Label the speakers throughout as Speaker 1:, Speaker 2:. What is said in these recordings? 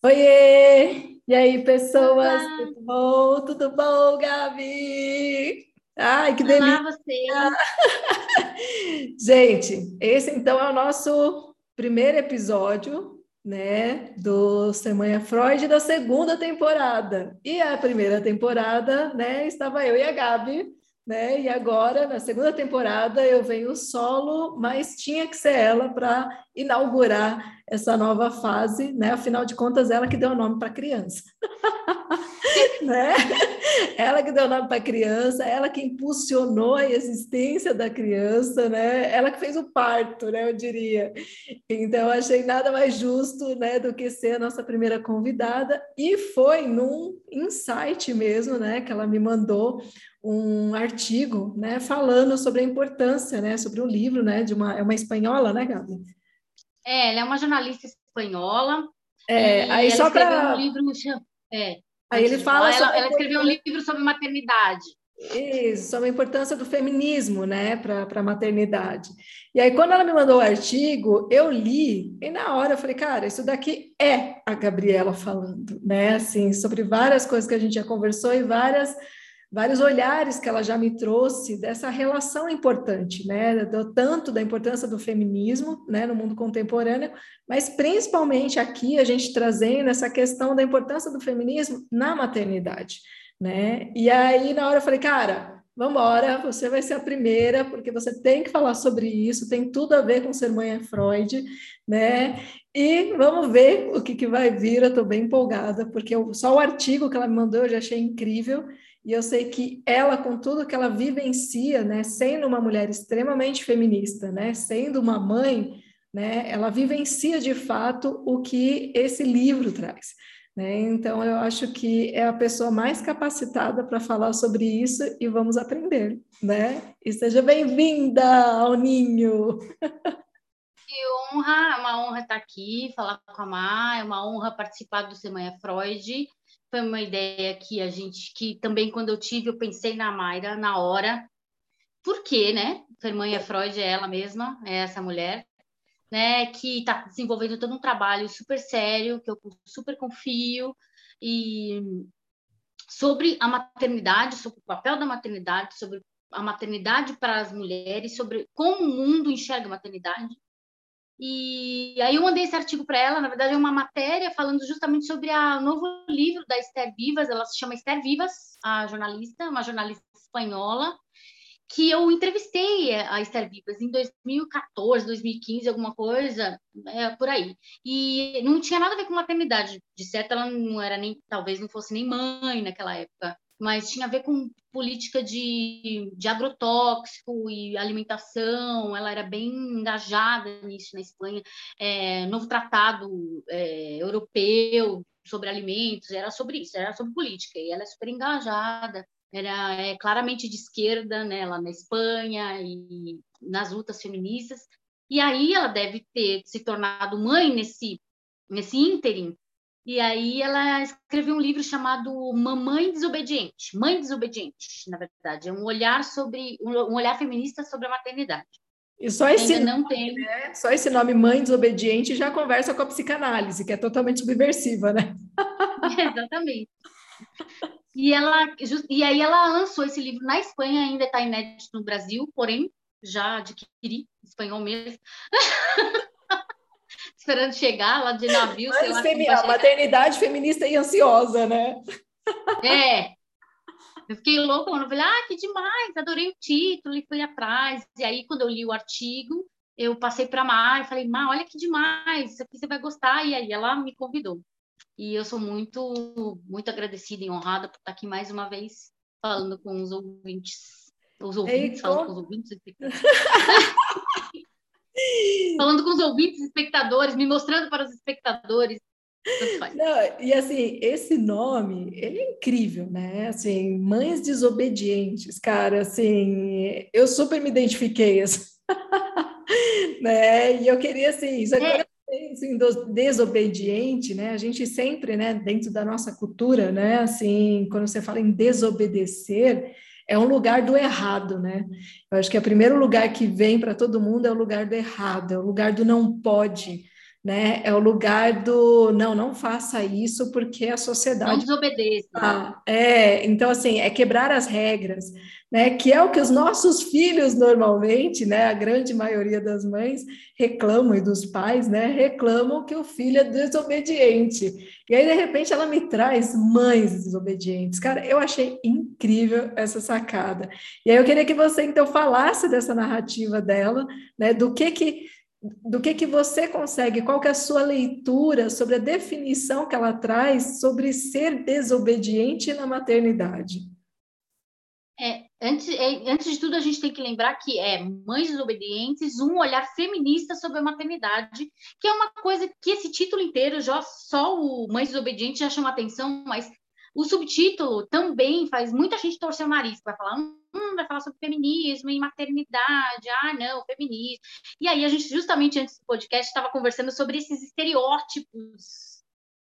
Speaker 1: Oiê! E aí, pessoas? Olá. Tudo bom? Tudo bom, Gabi? Ai, que delícia!
Speaker 2: Olá, você!
Speaker 1: Gente, esse então é o nosso primeiro episódio, né, do Semana Freud da segunda temporada. E a primeira temporada, né, estava eu e a Gabi né? E agora, na segunda temporada, eu venho solo, mas tinha que ser ela para inaugurar essa nova fase, né? Afinal de contas, ela que deu o nome para a criança. né? Ela que deu o nome para a criança, ela que impulsionou a existência da criança, né? Ela que fez o parto, né? Eu diria. Então, achei nada mais justo, né, do que ser a nossa primeira convidada. E foi num insight mesmo, né, que ela me mandou um artigo, né, falando sobre a importância, né, sobre um livro, né, de uma é uma espanhola, né, Gabi?
Speaker 2: É, ela é uma jornalista espanhola.
Speaker 1: É, aí só para
Speaker 2: um livro, é,
Speaker 1: aí ele fala
Speaker 2: ela, ela escreveu um livro sobre maternidade.
Speaker 1: Isso, sobre a importância do feminismo, né, para a maternidade. E aí, quando ela me mandou o artigo, eu li, e na hora eu falei, cara, isso daqui é a Gabriela falando, né, assim, sobre várias coisas que a gente já conversou e várias vários olhares que ela já me trouxe dessa relação importante, né, do, tanto da importância do feminismo, né, no mundo contemporâneo, mas principalmente aqui a gente trazendo essa questão da importância do feminismo na maternidade, né? E aí na hora eu falei, cara, vamos embora, você vai ser a primeira, porque você tem que falar sobre isso, tem tudo a ver com ser mãe é Freud, né? E vamos ver o que, que vai vir, eu estou bem empolgada, porque eu, só o artigo que ela me mandou eu já achei incrível, e eu sei que ela, com tudo que ela vivencia, né, sendo uma mulher extremamente feminista, né, sendo uma mãe, né, ela vivencia de fato o que esse livro traz. Né? Então, eu acho que é a pessoa mais capacitada para falar sobre isso e vamos aprender. Né? E seja bem-vinda ao Ninho!
Speaker 2: Que honra, é uma honra estar aqui, falar com a Má, é uma honra participar do Semana Freud foi uma ideia que a gente, que também quando eu tive, eu pensei na Mayra na hora. Por quê, né? Fermanha Freud é ela mesma, é essa mulher, né? Que está desenvolvendo todo um trabalho super sério, que eu super confio, e sobre a maternidade, sobre o papel da maternidade, sobre a maternidade para as mulheres, sobre como o mundo enxerga a maternidade, e aí eu mandei esse artigo para ela, na verdade é uma matéria falando justamente sobre o novo livro da Esther Vivas, ela se chama Esther Vivas, a jornalista, uma jornalista espanhola, que eu entrevistei a Esther Vivas em 2014, 2015, alguma coisa, é, por aí. E não tinha nada a ver com maternidade, de certo ela não era nem, talvez não fosse nem mãe naquela época, mas tinha a ver com política de, de agrotóxico e alimentação, ela era bem engajada nisso na Espanha, é, novo tratado é, europeu sobre alimentos, era sobre isso, era sobre política, e ela é super engajada, era é, claramente de esquerda, né, na Espanha e nas lutas feministas, e aí ela deve ter se tornado mãe nesse, nesse ínterim, e aí ela escreveu um livro chamado Mamãe Desobediente, Mãe Desobediente, na verdade, é um olhar sobre um olhar feminista sobre a maternidade.
Speaker 1: E só esse, Ainda não nome, tem... né? só esse nome Mãe Desobediente já conversa com a psicanálise, que é totalmente subversiva, né?
Speaker 2: Exatamente. E, ela, e aí ela lançou esse livro na Espanha, ainda está inédito no Brasil, porém já adquiri espanhol mesmo. esperando chegar lá de navio.
Speaker 1: Mas lá, femi a maternidade feminista e ansiosa, né?
Speaker 2: É. Eu fiquei louca, eu falei, ah, que demais, adorei o título e fui atrás. E aí, quando eu li o artigo, eu passei para a Mar e falei, Mar, olha que demais, isso aqui você vai gostar. E aí ela me convidou. E eu sou muito, muito agradecida e honrada por estar aqui mais uma vez falando com os ouvintes. Os ouvintes, falando com os ouvintes. falando com os ouvintes, espectadores, me mostrando para os espectadores.
Speaker 1: Não, e assim, esse nome, ele é incrível, né? Assim, Mães Desobedientes, cara, assim, eu super me identifiquei, assim. né? E eu queria, assim, isso é. Assim, desobediente, né? A gente sempre, né, dentro da nossa cultura, né, assim, quando você fala em desobedecer, é um lugar do errado, né? Eu acho que é o primeiro lugar que vem para todo mundo é o lugar do errado, é o lugar do não pode, né? É o lugar do não, não faça isso porque a sociedade. Não
Speaker 2: desobedeça.
Speaker 1: Ah, é, então, assim, é quebrar as regras, né? Que é o que os nossos filhos normalmente, né? A grande maioria das mães reclamam e dos pais, né? Reclamam que o filho é desobediente. E aí, de repente, ela me traz mães desobedientes. Cara, eu achei incrível essa sacada. E aí eu queria que você, então, falasse dessa narrativa dela, né? Do que que do que que você consegue, qual que é a sua leitura sobre a definição que ela traz sobre ser desobediente na maternidade?
Speaker 2: É, antes, é, antes de tudo, a gente tem que lembrar que é Mães Desobedientes, um olhar feminista sobre a maternidade, que é uma coisa que esse título inteiro, já só o Mães Desobedientes já chama atenção, mas o subtítulo também faz muita gente torcer o nariz, vai falar, hum, vai falar sobre feminismo e maternidade, ah, não, feminismo. E aí a gente, justamente antes do podcast, estava conversando sobre esses estereótipos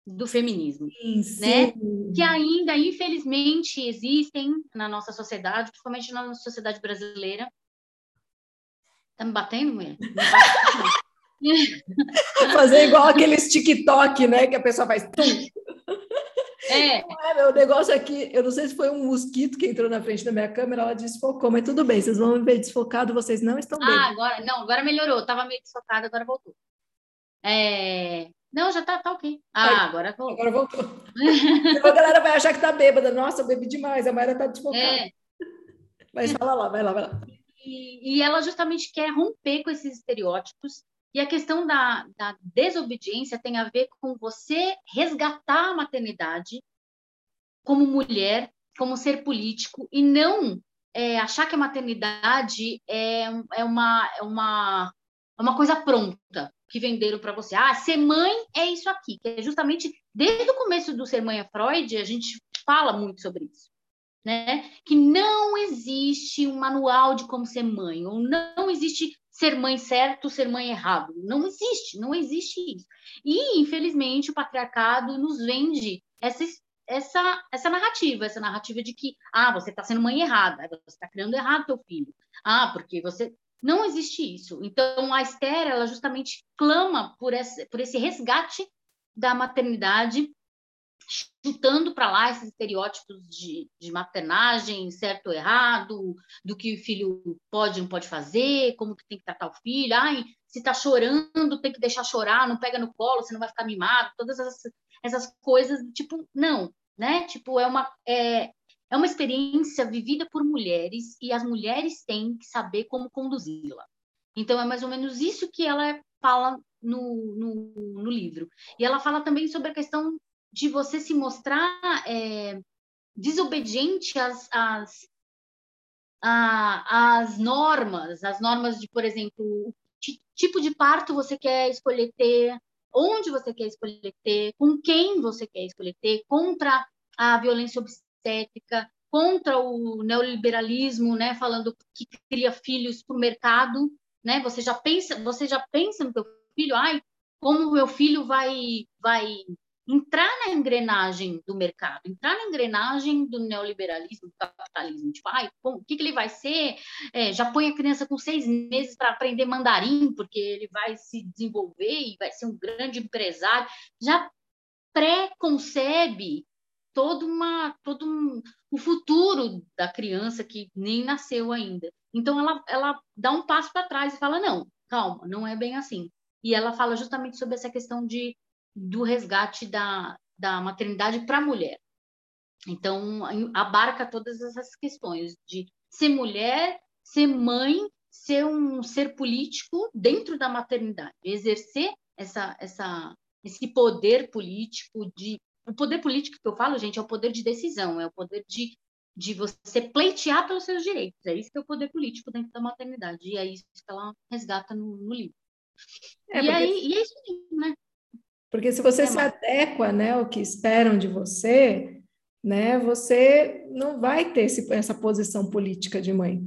Speaker 2: do feminismo, sim, né? Sim. Que ainda, infelizmente, existem na nossa sociedade, principalmente na nossa sociedade brasileira. Tá me batendo, mulher?
Speaker 1: Fazer igual aqueles TikTok, né? Que a pessoa faz. Tum. É. é. O negócio aqui, eu não sei se foi um mosquito que entrou na frente da minha câmera, ela desfocou, mas tudo bem, vocês vão me ver desfocado, vocês não estão bem.
Speaker 2: Ah, agora, não, agora melhorou, tava meio desfocado, agora voltou. É... Não, já tá, tá ok. Ah, agora voltou.
Speaker 1: Agora voltou. a galera vai achar que tá bêbada. Nossa, eu bebi demais, a Mayra tá desfocada. É. Mas fala lá, vai lá, vai lá.
Speaker 2: E, e ela justamente quer romper com esses estereótipos e a questão da, da desobediência tem a ver com você resgatar a maternidade como mulher, como ser político, e não é, achar que a maternidade é, é, uma, é, uma, é uma coisa pronta que venderam para você. Ah, ser mãe é isso aqui, que é justamente desde o começo do Ser Mãe é Freud, a gente fala muito sobre isso. Né? Que não existe um manual de como ser mãe, ou não existe ser mãe certo, ser mãe errado. Não existe, não existe isso. E, infelizmente, o patriarcado nos vende essa, essa, essa narrativa, essa narrativa de que, ah, você está sendo mãe errada, você está criando errado teu filho. Ah, porque você... Não existe isso. Então, a Esther, ela justamente clama por esse, por esse resgate da maternidade chutando para lá esses estereótipos de, de maternagem, certo ou errado, do que o filho pode ou não pode fazer, como que tem que tratar o filho, ai, se está chorando, tem que deixar chorar, não pega no colo, você não vai ficar mimado, todas essas, essas coisas, tipo, não, né? Tipo, é uma, é, é uma experiência vivida por mulheres e as mulheres têm que saber como conduzi-la. Então, é mais ou menos isso que ela fala no, no, no livro. E ela fala também sobre a questão de você se mostrar é, desobediente às, às, às normas, as normas de, por exemplo, que tipo de parto você quer escolher ter, onde você quer escolher ter, com quem você quer escolher ter, contra a violência obstétrica, contra o neoliberalismo, né, falando que cria filhos para o mercado, né? Você já pensa, você já pensa no teu filho, ai, como meu filho vai vai entrar na engrenagem do mercado, entrar na engrenagem do neoliberalismo, do capitalismo. Tipo, ai, o que, que ele vai ser? É, já põe a criança com seis meses para aprender mandarim, porque ele vai se desenvolver e vai ser um grande empresário. Já pré-concebe todo, uma, todo um, o futuro da criança que nem nasceu ainda. Então, ela, ela dá um passo para trás e fala: não, calma, não é bem assim. E ela fala justamente sobre essa questão de do resgate da, da maternidade para a mulher. Então, abarca todas essas questões de ser mulher, ser mãe, ser um ser político dentro da maternidade, exercer essa, essa, esse poder político de o poder político que eu falo, gente, é o poder de decisão, é o poder de, de você pleitear pelos seus direitos. É isso que é o poder político dentro da maternidade. E é isso que ela resgata no, no livro. É, e, porque... aí, e é isso né?
Speaker 1: Porque se você é, se adequa né, ao que esperam de você, né, você não vai ter esse, essa posição política de mãe.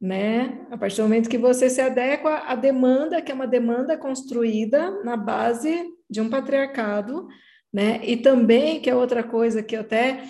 Speaker 1: Né? A partir do momento que você se adequa à demanda, que é uma demanda construída na base de um patriarcado, né? E também, que é outra coisa que eu até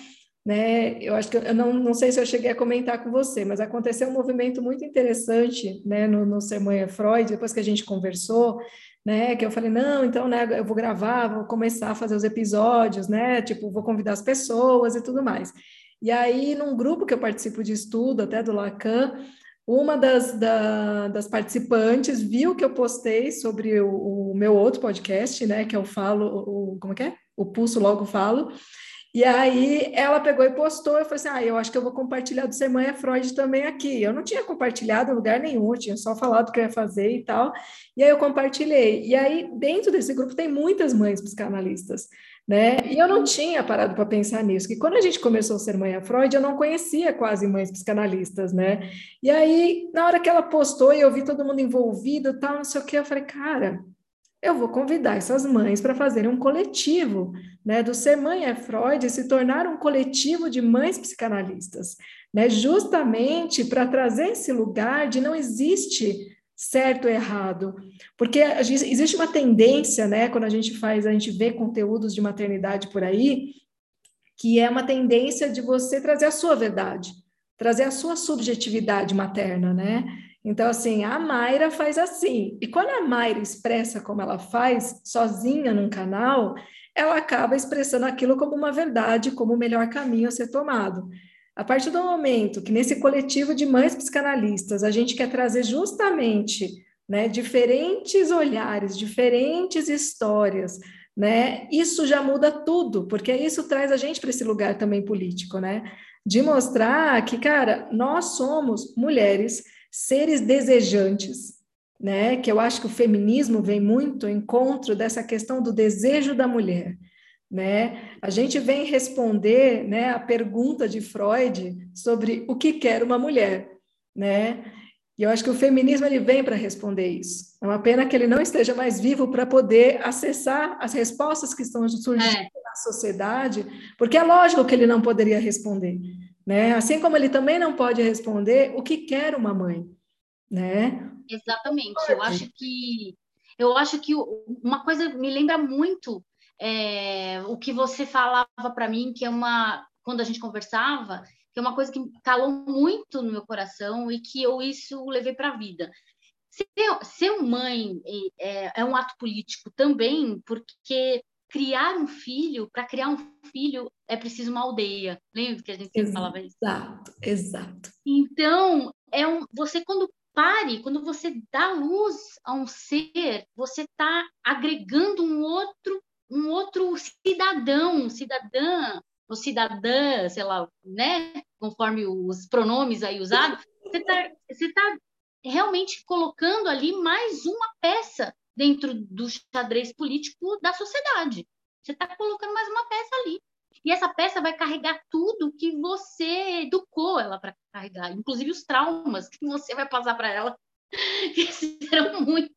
Speaker 1: né? Eu acho que eu não, não sei se eu cheguei a comentar com você, mas aconteceu um movimento muito interessante, né, no, no Sermãe Freud, depois que a gente conversou, né, que eu falei, não, então, né, eu vou gravar, vou começar a fazer os episódios, né, tipo, vou convidar as pessoas e tudo mais. E aí, num grupo que eu participo de estudo, até do Lacan, uma das, da, das participantes viu que eu postei sobre o, o, meu outro podcast, né, que eu falo, o, como é que é? O Pulso Logo Falo, e aí ela pegou e postou, eu falei assim, ah, eu acho que eu vou compartilhar do Semana Freud também aqui. Eu não tinha compartilhado em lugar nenhum, tinha só falado que eu ia fazer e tal, e aí eu compartilhei. E aí, dentro desse grupo, tem muitas mães psicanalistas, né? E eu não tinha parado para pensar nisso, que quando a gente começou a ser mãe Freud, eu não conhecia quase mães psicanalistas, né? E aí, na hora que ela postou e eu vi todo mundo envolvido, tal, não sei o que, eu falei, cara, eu vou convidar essas mães para fazerem um coletivo, né, do Ser Mãe é Freud se tornar um coletivo de mães psicanalistas, né, justamente para trazer esse lugar de não existe certo ou errado, porque existe uma tendência, né, quando a gente faz, a gente vê conteúdos de maternidade por aí, que é uma tendência de você trazer a sua verdade, trazer a sua subjetividade materna, né? Então, assim, a Mayra faz assim. E quando a Mayra expressa como ela faz, sozinha num canal, ela acaba expressando aquilo como uma verdade, como o melhor caminho a ser tomado. A partir do momento que nesse coletivo de mães psicanalistas a gente quer trazer justamente né, diferentes olhares, diferentes histórias, né, isso já muda tudo, porque isso traz a gente para esse lugar também político, né, de mostrar que, cara, nós somos mulheres seres desejantes, né? Que eu acho que o feminismo vem muito ao encontro dessa questão do desejo da mulher, né? A gente vem responder, né, a pergunta de Freud sobre o que quer uma mulher, né? E eu acho que o feminismo ele vem para responder isso. É uma pena que ele não esteja mais vivo para poder acessar as respostas que estão surgindo é. na sociedade, porque é lógico que ele não poderia responder. Né? Assim como ele também não pode responder o que quer uma mãe, né?
Speaker 2: Exatamente. Eu acho que eu acho que uma coisa me lembra muito é, o que você falava para mim, que é uma quando a gente conversava, que é uma coisa que calou muito no meu coração e que eu isso levei para a vida. Ser, ser mãe é, é um ato político também, porque criar um filho, para criar um filho é preciso uma aldeia. Lembra que a gente sempre falava isso?
Speaker 1: Exato, exato.
Speaker 2: Então, é um, você quando pare, quando você dá luz a um ser, você está agregando um outro, um outro cidadão, cidadã, ou cidadã, sei lá, né? Conforme os pronomes aí usados, você está você tá realmente colocando ali mais uma peça dentro do xadrez político da sociedade. Você está colocando mais uma peça ali. E essa peça vai carregar tudo que você educou ela para carregar, inclusive os traumas que você vai passar para ela, que serão muito,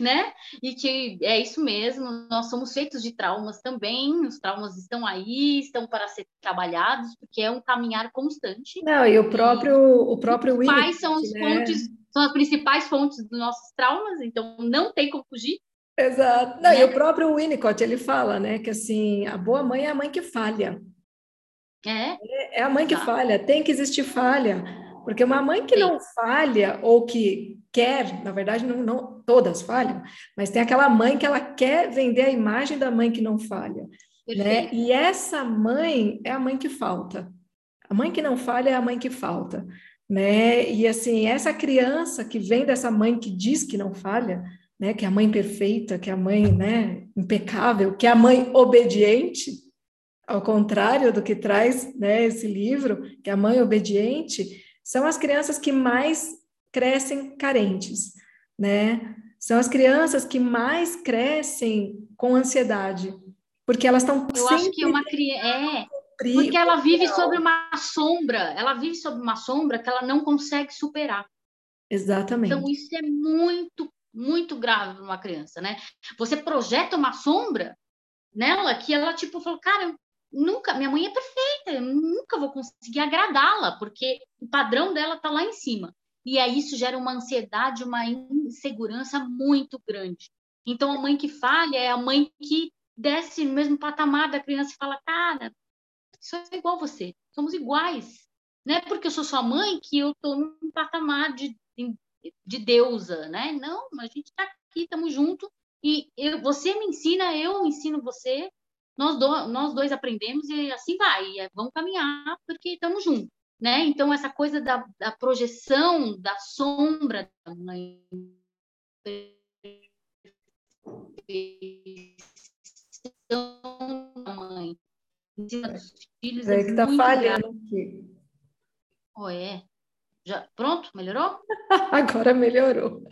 Speaker 2: né? E que é isso mesmo, nós somos feitos de traumas também, os traumas estão aí, estão para ser trabalhados, porque é um caminhar constante.
Speaker 1: Não, e o próprio, o próprio
Speaker 2: Quais são os né? pontos são as principais fontes dos nossos traumas, então não tem como fugir.
Speaker 1: Exato. Não, né? E o próprio Winnicott, ele fala, né, que assim, a boa mãe é a mãe que falha.
Speaker 2: É?
Speaker 1: É a mãe que falha, tem que existir falha. Porque uma mãe que Sim. não falha, ou que quer, na verdade, não, não todas falham, mas tem aquela mãe que ela quer vender a imagem da mãe que não falha. Né? E essa mãe é a mãe que falta. A mãe que não falha é a mãe que falta né? E assim, essa criança que vem dessa mãe que diz que não falha, né, que é a mãe perfeita, que é a mãe, né, impecável, que é a mãe obediente, ao contrário do que traz, né, esse livro, que é a mãe obediente, são as crianças que mais crescem carentes, né? São as crianças que mais crescem com ansiedade, porque elas estão
Speaker 2: Eu acho que uma criança é porque ela vive sobre uma sombra, ela vive sobre uma sombra que ela não consegue superar.
Speaker 1: Exatamente.
Speaker 2: Então, isso é muito, muito grave para uma criança, né? Você projeta uma sombra nela que ela, tipo, falou, cara, nunca, minha mãe é perfeita, eu nunca vou conseguir agradá-la, porque o padrão dela está lá em cima. E aí isso gera uma ansiedade, uma insegurança muito grande. Então, a mãe que falha é a mãe que desce no mesmo patamar da criança e fala, cara, sou igual a você, somos iguais. Não é porque eu sou sua mãe que eu estou num patamar de, de deusa, né? Não, a gente está aqui, estamos juntos, e eu, você me ensina, eu ensino você, nós, do, nós dois aprendemos e assim vai, é, vamos caminhar porque estamos juntos, né? Então, essa coisa da, da projeção da sombra da mãe da mãe em cima dos filhos
Speaker 1: é, é que tá falhando aqui.
Speaker 2: Oh, é? Já, pronto? Melhorou?
Speaker 1: Agora melhorou.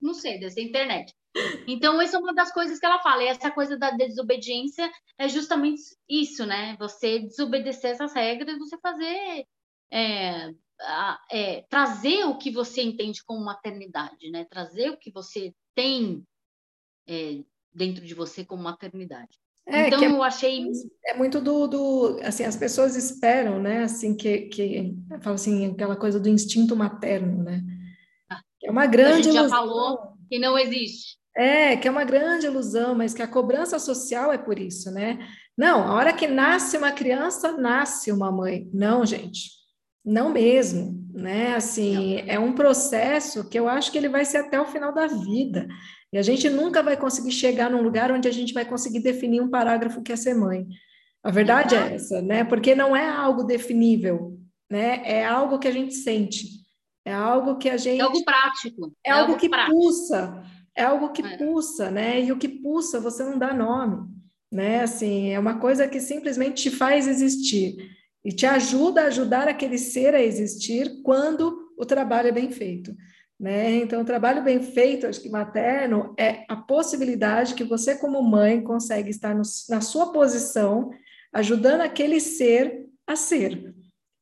Speaker 2: Não sei, dessa internet. Então, essa é uma das coisas que ela fala. E essa coisa da desobediência é justamente isso, né? Você desobedecer essas regras, você fazer. É, é, trazer o que você entende como maternidade, né? Trazer o que você tem é, dentro de você como maternidade. É, então,
Speaker 1: é,
Speaker 2: eu achei.
Speaker 1: É muito do, do. Assim, as pessoas esperam, né? Assim, que. que fala assim, aquela coisa do instinto materno, né? Ah, é uma grande. A gente
Speaker 2: já falou que não existe.
Speaker 1: É, que é uma grande ilusão, mas que a cobrança social é por isso, né? Não, a hora que nasce uma criança, nasce uma mãe. Não, gente, não mesmo, né? Assim, é um processo que eu acho que ele vai ser até o final da vida. E a gente nunca vai conseguir chegar num lugar onde a gente vai conseguir definir um parágrafo que é ser mãe. A verdade é essa, né? Porque não é algo definível, né? É algo que a gente sente. É algo que a gente. É
Speaker 2: algo prático.
Speaker 1: É, é algo, algo, que prático. pulsa é algo que é. pulsa, né? E o que pulsa você não dá nome, né? Assim, é uma coisa que simplesmente te faz existir e te ajuda a ajudar aquele ser a existir quando o trabalho é bem feito. Né? Então, o trabalho bem feito, acho que materno, é a possibilidade que você, como mãe, consegue estar no, na sua posição, ajudando aquele ser a ser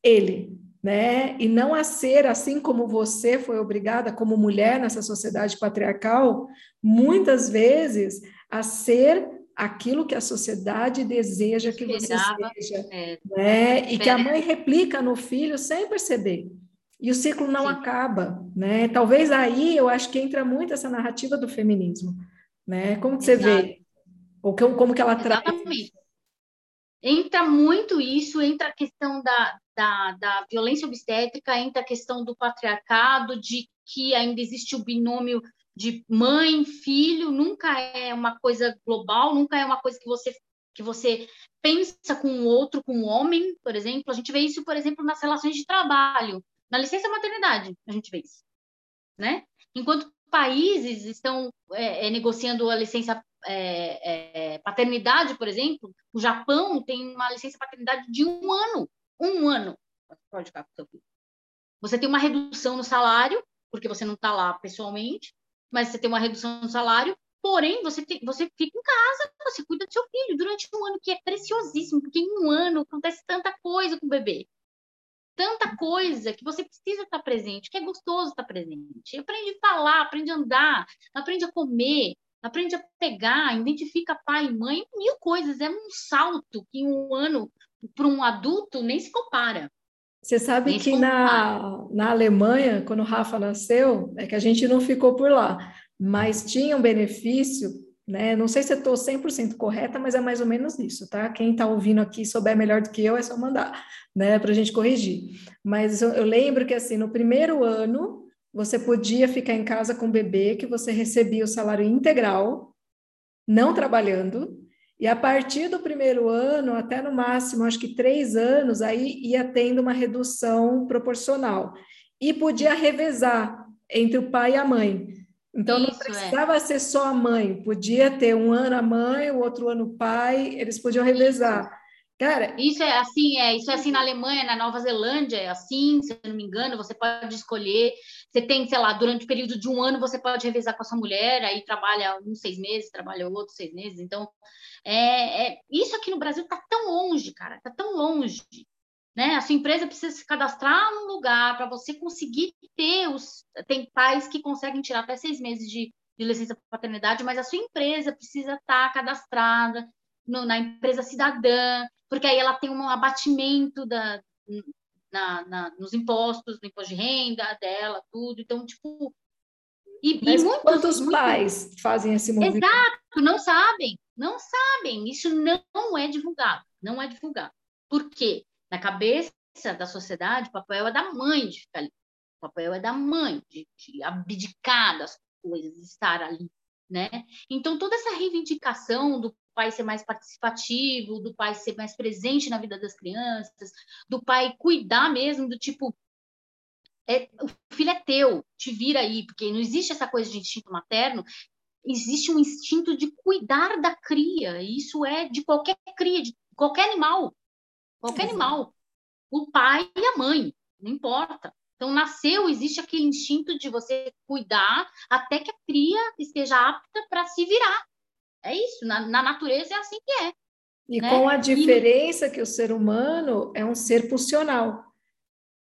Speaker 1: ele, né? E não a ser assim como você foi obrigada como mulher nessa sociedade patriarcal, muitas vezes a ser aquilo que a sociedade deseja que você seja, é, né? E que a mãe replica no filho sem perceber. E o ciclo não Sim. acaba, né? Talvez aí eu acho que entra muito essa narrativa do feminismo, né? Como que você Exato. vê? Ou como que ela
Speaker 2: Exatamente. traz? Entra muito isso, entra a questão da, da, da violência obstétrica, entra a questão do patriarcado, de que ainda existe o binômio de mãe, filho, nunca é uma coisa global, nunca é uma coisa que você que você pensa com o outro, com o homem, por exemplo. A gente vê isso, por exemplo, nas relações de trabalho, na licença maternidade, a gente vê isso, né? Enquanto países estão é, é, negociando a licença é, é paternidade, por exemplo, o Japão tem uma licença paternidade de um ano um ano pode ficar com seu filho. Você tem uma redução no salário, porque você não está lá pessoalmente, mas você tem uma redução no salário, porém, você, tem, você fica em casa, você cuida do seu filho durante um ano, que é preciosíssimo, porque em um ano acontece tanta coisa com o bebê. Tanta coisa que você precisa estar presente, que é gostoso estar presente. Aprende a falar, aprende a andar, aprende a comer, aprende a pegar, identifica pai e mãe, mil coisas. É um salto que em um ano para um adulto nem se compara.
Speaker 1: Você sabe nem que na, na Alemanha, quando o Rafa nasceu, é que a gente não ficou por lá, mas tinha um benefício, né? Não sei se eu estou 100% correta, mas é mais ou menos isso, tá? Quem está ouvindo aqui souber melhor do que eu, é só mandar, né? Para a gente corrigir. Mas eu, eu lembro que, assim, no primeiro ano, você podia ficar em casa com o bebê, que você recebia o salário integral, não trabalhando, e a partir do primeiro ano, até no máximo, acho que três anos, aí ia tendo uma redução proporcional. E podia revezar entre o pai e a mãe. Então, Isso, não é. precisava é. ser só a mãe, podia ter um ano a mãe, o outro ano o pai, eles podiam revezar.
Speaker 2: Cara, isso é assim, é, isso é assim na Alemanha, na Nova Zelândia, é assim, se eu não me engano, você pode escolher, você tem, sei lá, durante o período de um ano você pode revezar com a sua mulher, aí trabalha uns seis meses, trabalha outros seis meses, então é, é, isso aqui no Brasil está tão longe, cara, está tão longe. Né? A sua empresa precisa se cadastrar num lugar para você conseguir ter os. Tem pais que conseguem tirar até seis meses de, de licença paternidade, mas a sua empresa precisa estar tá cadastrada no, na empresa cidadã, porque aí ela tem um abatimento da, na, na, nos impostos, no imposto de renda dela, tudo. Então, tipo.
Speaker 1: E, Mas e muitos, quantos muitos, pais fazem esse movimento?
Speaker 2: Exato, não sabem, não sabem. Isso não é divulgado, não é divulgado. Por quê? Na cabeça da sociedade, o papel é da mãe de ficar ali. O papel é da mãe de, de abdicar das coisas, de estar ali, né? Então, toda essa reivindicação do pai ser mais participativo, do pai ser mais presente na vida das crianças, do pai cuidar mesmo do tipo é, o filho é teu, te vira aí, porque não existe essa coisa de instinto materno, existe um instinto de cuidar da cria, e isso é de qualquer cria, de qualquer animal, qualquer Exato. animal, o pai e a mãe, não importa. Então, nasceu, existe aquele instinto de você cuidar até que a cria esteja apta para se virar. É isso, na, na, natureza é assim que é.
Speaker 1: E né? com a diferença e... que o ser humano é um ser pulsional,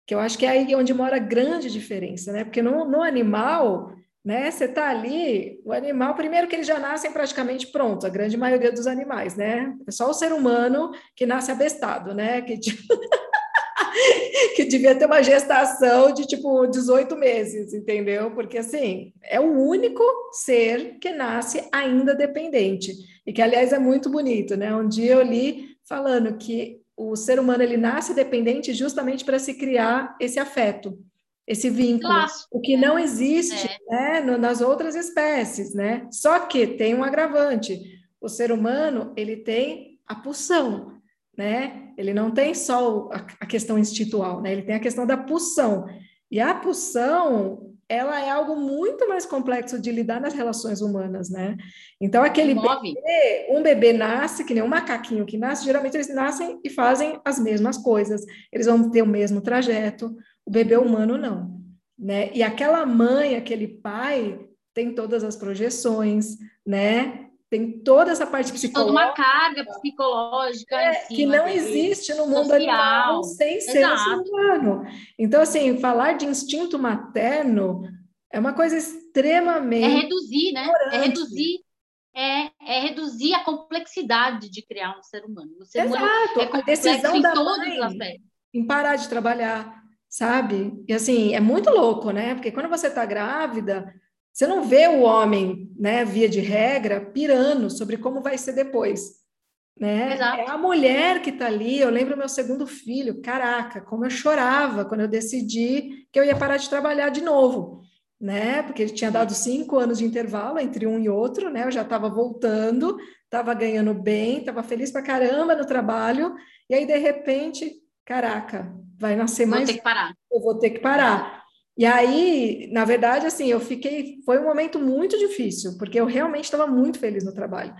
Speaker 1: que eu acho que é aí onde mora a grande diferença, né? Porque no, no animal, né, você está ali, o animal, primeiro que eles já nascem praticamente prontos, a grande maioria dos animais, né? É só o ser humano que nasce abestado, né? Que tipo... que devia ter uma gestação de tipo 18 meses, entendeu? Porque assim, é o único ser que nasce ainda dependente. E que aliás é muito bonito, né? Um dia eu li falando que o ser humano ele nasce dependente justamente para se criar esse afeto, esse vínculo, Laço. o que não existe é. né, nas outras espécies, né? Só que tem um agravante. O ser humano ele tem a pulsão, né? Ele não tem só a questão institucional, né? Ele tem a questão da pulsão. E a pulsão, ela é algo muito mais complexo de lidar nas relações humanas, né? Então, aquele bebê, um bebê nasce, que nem um macaquinho que nasce, geralmente eles nascem e fazem as mesmas coisas. Eles vão ter o mesmo trajeto. O bebê humano, não. Né? E aquela mãe, aquele pai, tem todas as projeções, né? tem toda essa parte psicológica.
Speaker 2: Toda uma carga psicológica
Speaker 1: é, que não existe no mundo social. animal sem ser um ser humano. Então, assim, falar de instinto materno é uma coisa extremamente.
Speaker 2: É reduzir, né? É reduzir. É, é reduzir a complexidade de criar um ser humano. O ser
Speaker 1: Exato. humano é a decisão da mãe em parar de trabalhar, sabe? E assim, é muito louco, né? Porque quando você está grávida, você não vê o homem, né, via de regra, pirando sobre como vai ser depois. Né? É a mulher que está ali. Eu lembro meu segundo filho, caraca, como eu chorava quando eu decidi que eu ia parar de trabalhar de novo, né? Porque ele tinha dado cinco anos de intervalo entre um e outro, né? Eu já estava voltando, estava ganhando bem, estava feliz pra caramba no trabalho, e aí de repente, caraca, vai nascer
Speaker 2: vou
Speaker 1: mais.
Speaker 2: Vou ter que parar.
Speaker 1: Eu vou ter que parar. E aí, na verdade, assim, eu fiquei. Foi um momento muito difícil, porque eu realmente estava muito feliz no trabalho.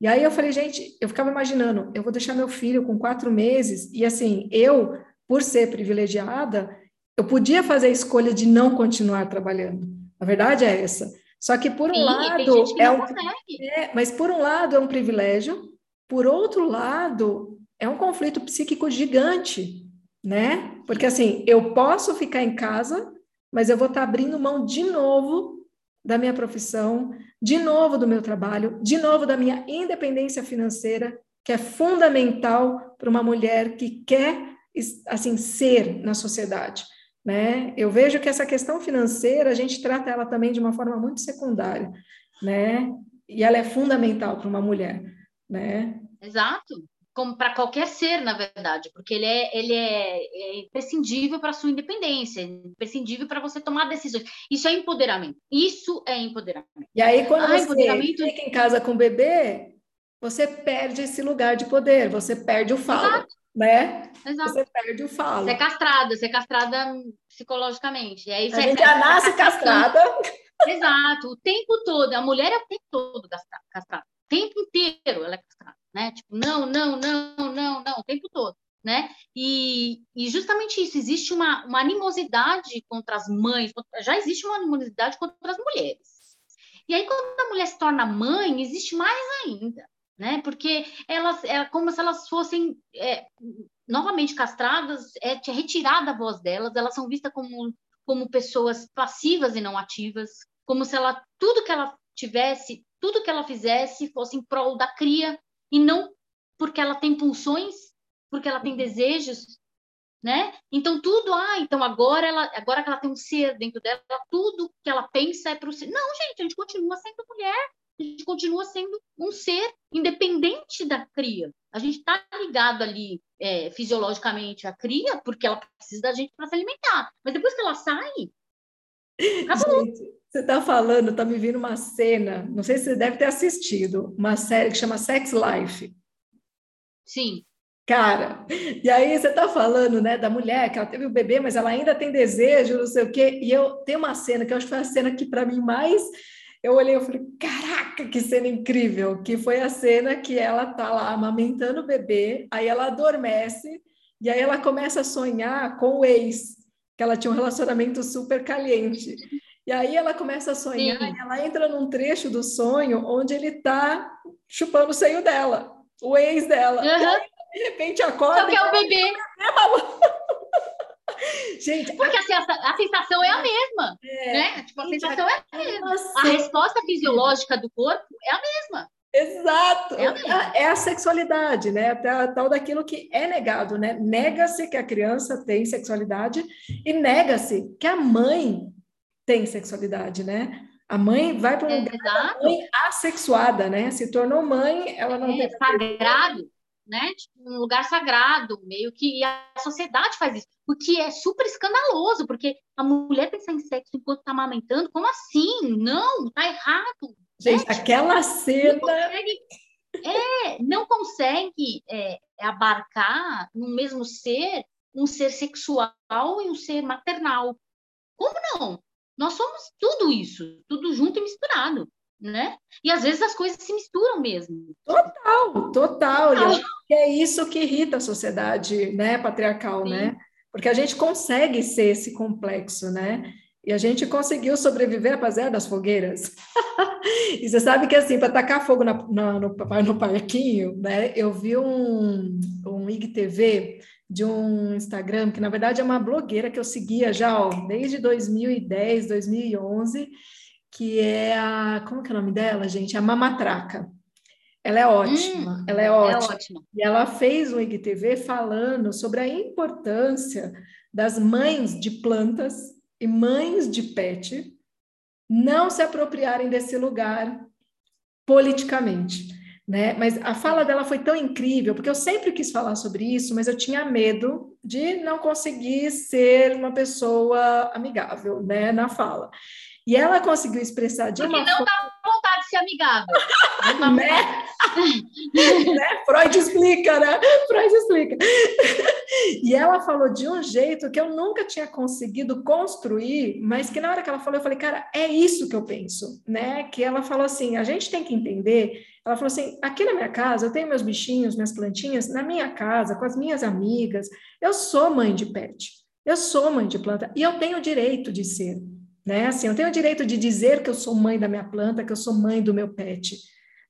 Speaker 1: E aí eu falei, gente, eu ficava imaginando, eu vou deixar meu filho com quatro meses, e assim, eu, por ser privilegiada, eu podia fazer a escolha de não continuar trabalhando. A verdade é essa. Só que por um Sim, lado é um, é, mas por um lado é um privilégio, por outro lado é um conflito psíquico gigante, né? Porque assim, eu posso ficar em casa mas eu vou estar abrindo mão de novo da minha profissão, de novo do meu trabalho, de novo da minha independência financeira, que é fundamental para uma mulher que quer assim ser na sociedade, né? Eu vejo que essa questão financeira a gente trata ela também de uma forma muito secundária, né? E ela é fundamental para uma mulher, né?
Speaker 2: Exato como para qualquer ser, na verdade, porque ele é, ele é, é imprescindível para a sua independência, imprescindível para você tomar decisões. Isso é empoderamento. Isso é empoderamento.
Speaker 1: E aí, quando ah, você empoderamento... fica em casa com o bebê, você perde esse lugar de poder, você perde o falo, Exato. né? Exato. Você perde o falo.
Speaker 2: Você é castrada, você é castrada psicologicamente. E aí
Speaker 1: a gente já nasce castrada.
Speaker 2: Exato, o tempo todo. A mulher é o tempo todo castrada. O tempo inteiro ela é castrada né? Tipo, não, não, não, não, não, o tempo todo, né? E, e justamente isso, existe uma, uma animosidade contra as mães, já existe uma animosidade contra as mulheres. E aí, quando a mulher se torna mãe, existe mais ainda, né? Porque elas, é como se elas fossem é, novamente castradas, é, é retirada a voz delas, elas são vistas como, como pessoas passivas e não ativas, como se ela, tudo que ela tivesse, tudo que ela fizesse fosse em prol da cria e não porque ela tem pulsões, porque ela tem uhum. desejos, né? Então tudo, ah, então agora ela, agora que ela tem um ser dentro dela, tudo que ela pensa é para o ser. Não, gente, a gente continua sendo mulher, a gente continua sendo um ser independente da cria. A gente está ligado ali é, fisiologicamente à cria, porque ela precisa da gente para se alimentar. Mas depois que ela sai, acabou.
Speaker 1: Gente, você está falando, está me vindo uma cena, não sei se você deve ter assistido, uma série que chama Sex Life.
Speaker 2: Sim.
Speaker 1: Cara, e aí você está falando, né, da mulher que ela teve o bebê, mas ela ainda tem desejo, não sei o quê. E eu tenho uma cena que eu acho que foi a cena que para mim mais eu olhei e falei, caraca, que cena incrível, que foi a cena que ela tá lá amamentando o bebê, aí ela adormece e aí ela começa a sonhar com o ex, que ela tinha um relacionamento super caliente. E aí ela começa a sonhar, e ela entra num trecho do sonho onde ele tá chupando o seio dela, o ex dela. Uhum. Aí, de repente acorda.
Speaker 2: Só que é o bebê.
Speaker 1: Gente,
Speaker 2: porque a, a, a, sensação é a mesma, é, né? Tipo, a sensação é a mesma. A resposta fisiológica do corpo é a mesma.
Speaker 1: Exato, é a, é a sexualidade, né? Até tal daquilo que é negado, né? Nega-se que a criança tem sexualidade e nega-se que a mãe tem sexualidade, né? A mãe vai para um lugar mãe assexuada, né? Se tornou mãe, ela não
Speaker 2: é, tem sagrado né? Tipo, um lugar sagrado, meio que a sociedade faz isso, o que é super escandaloso, porque a mulher pensar em sexo enquanto está amamentando, como assim? Não, tá errado.
Speaker 1: Gente, aquela cena. Não consegue,
Speaker 2: é, não consegue é, abarcar no mesmo ser um ser sexual e um ser maternal. Como não? Nós somos tudo isso, tudo junto e misturado né? E às vezes as coisas se misturam mesmo.
Speaker 1: Total, total. total. E é isso que irrita a sociedade, né, patriarcal, Sim. né? Porque a gente consegue ser esse complexo, né? E a gente conseguiu sobreviver, rapaziada, das fogueiras. e você sabe que, assim, para tacar fogo na, na, no, no parquinho, né? Eu vi um, um IGTV de um Instagram, que na verdade é uma blogueira que eu seguia já ó, desde 2010, 2011, que é a. Como que é o nome dela, gente? A Mamatraca. Ela é ótima, hum, ela é, é ótima. é ótima. E ela fez um IGTV falando sobre a importância das mães de plantas e mães de pet não se apropriarem desse lugar politicamente. Né? Mas a fala dela foi tão incrível, porque eu sempre quis falar sobre isso, mas eu tinha medo de não conseguir ser uma pessoa amigável né, na fala. E ela conseguiu expressar de
Speaker 2: Porque
Speaker 1: uma
Speaker 2: não forma... dá vontade de ser amigável. Não
Speaker 1: né? né? Freud explica, né? Freud explica. e ela falou de um jeito que eu nunca tinha conseguido construir, mas que na hora que ela falou, eu falei, cara, é isso que eu penso, né? Que ela falou assim, a gente tem que entender. Ela falou assim, aqui na minha casa eu tenho meus bichinhos, minhas plantinhas, na minha casa, com as minhas amigas. Eu sou mãe de pet, eu sou mãe de planta e eu tenho o direito de ser. Né? Assim, eu tenho o direito de dizer que eu sou mãe da minha planta, que eu sou mãe do meu pet.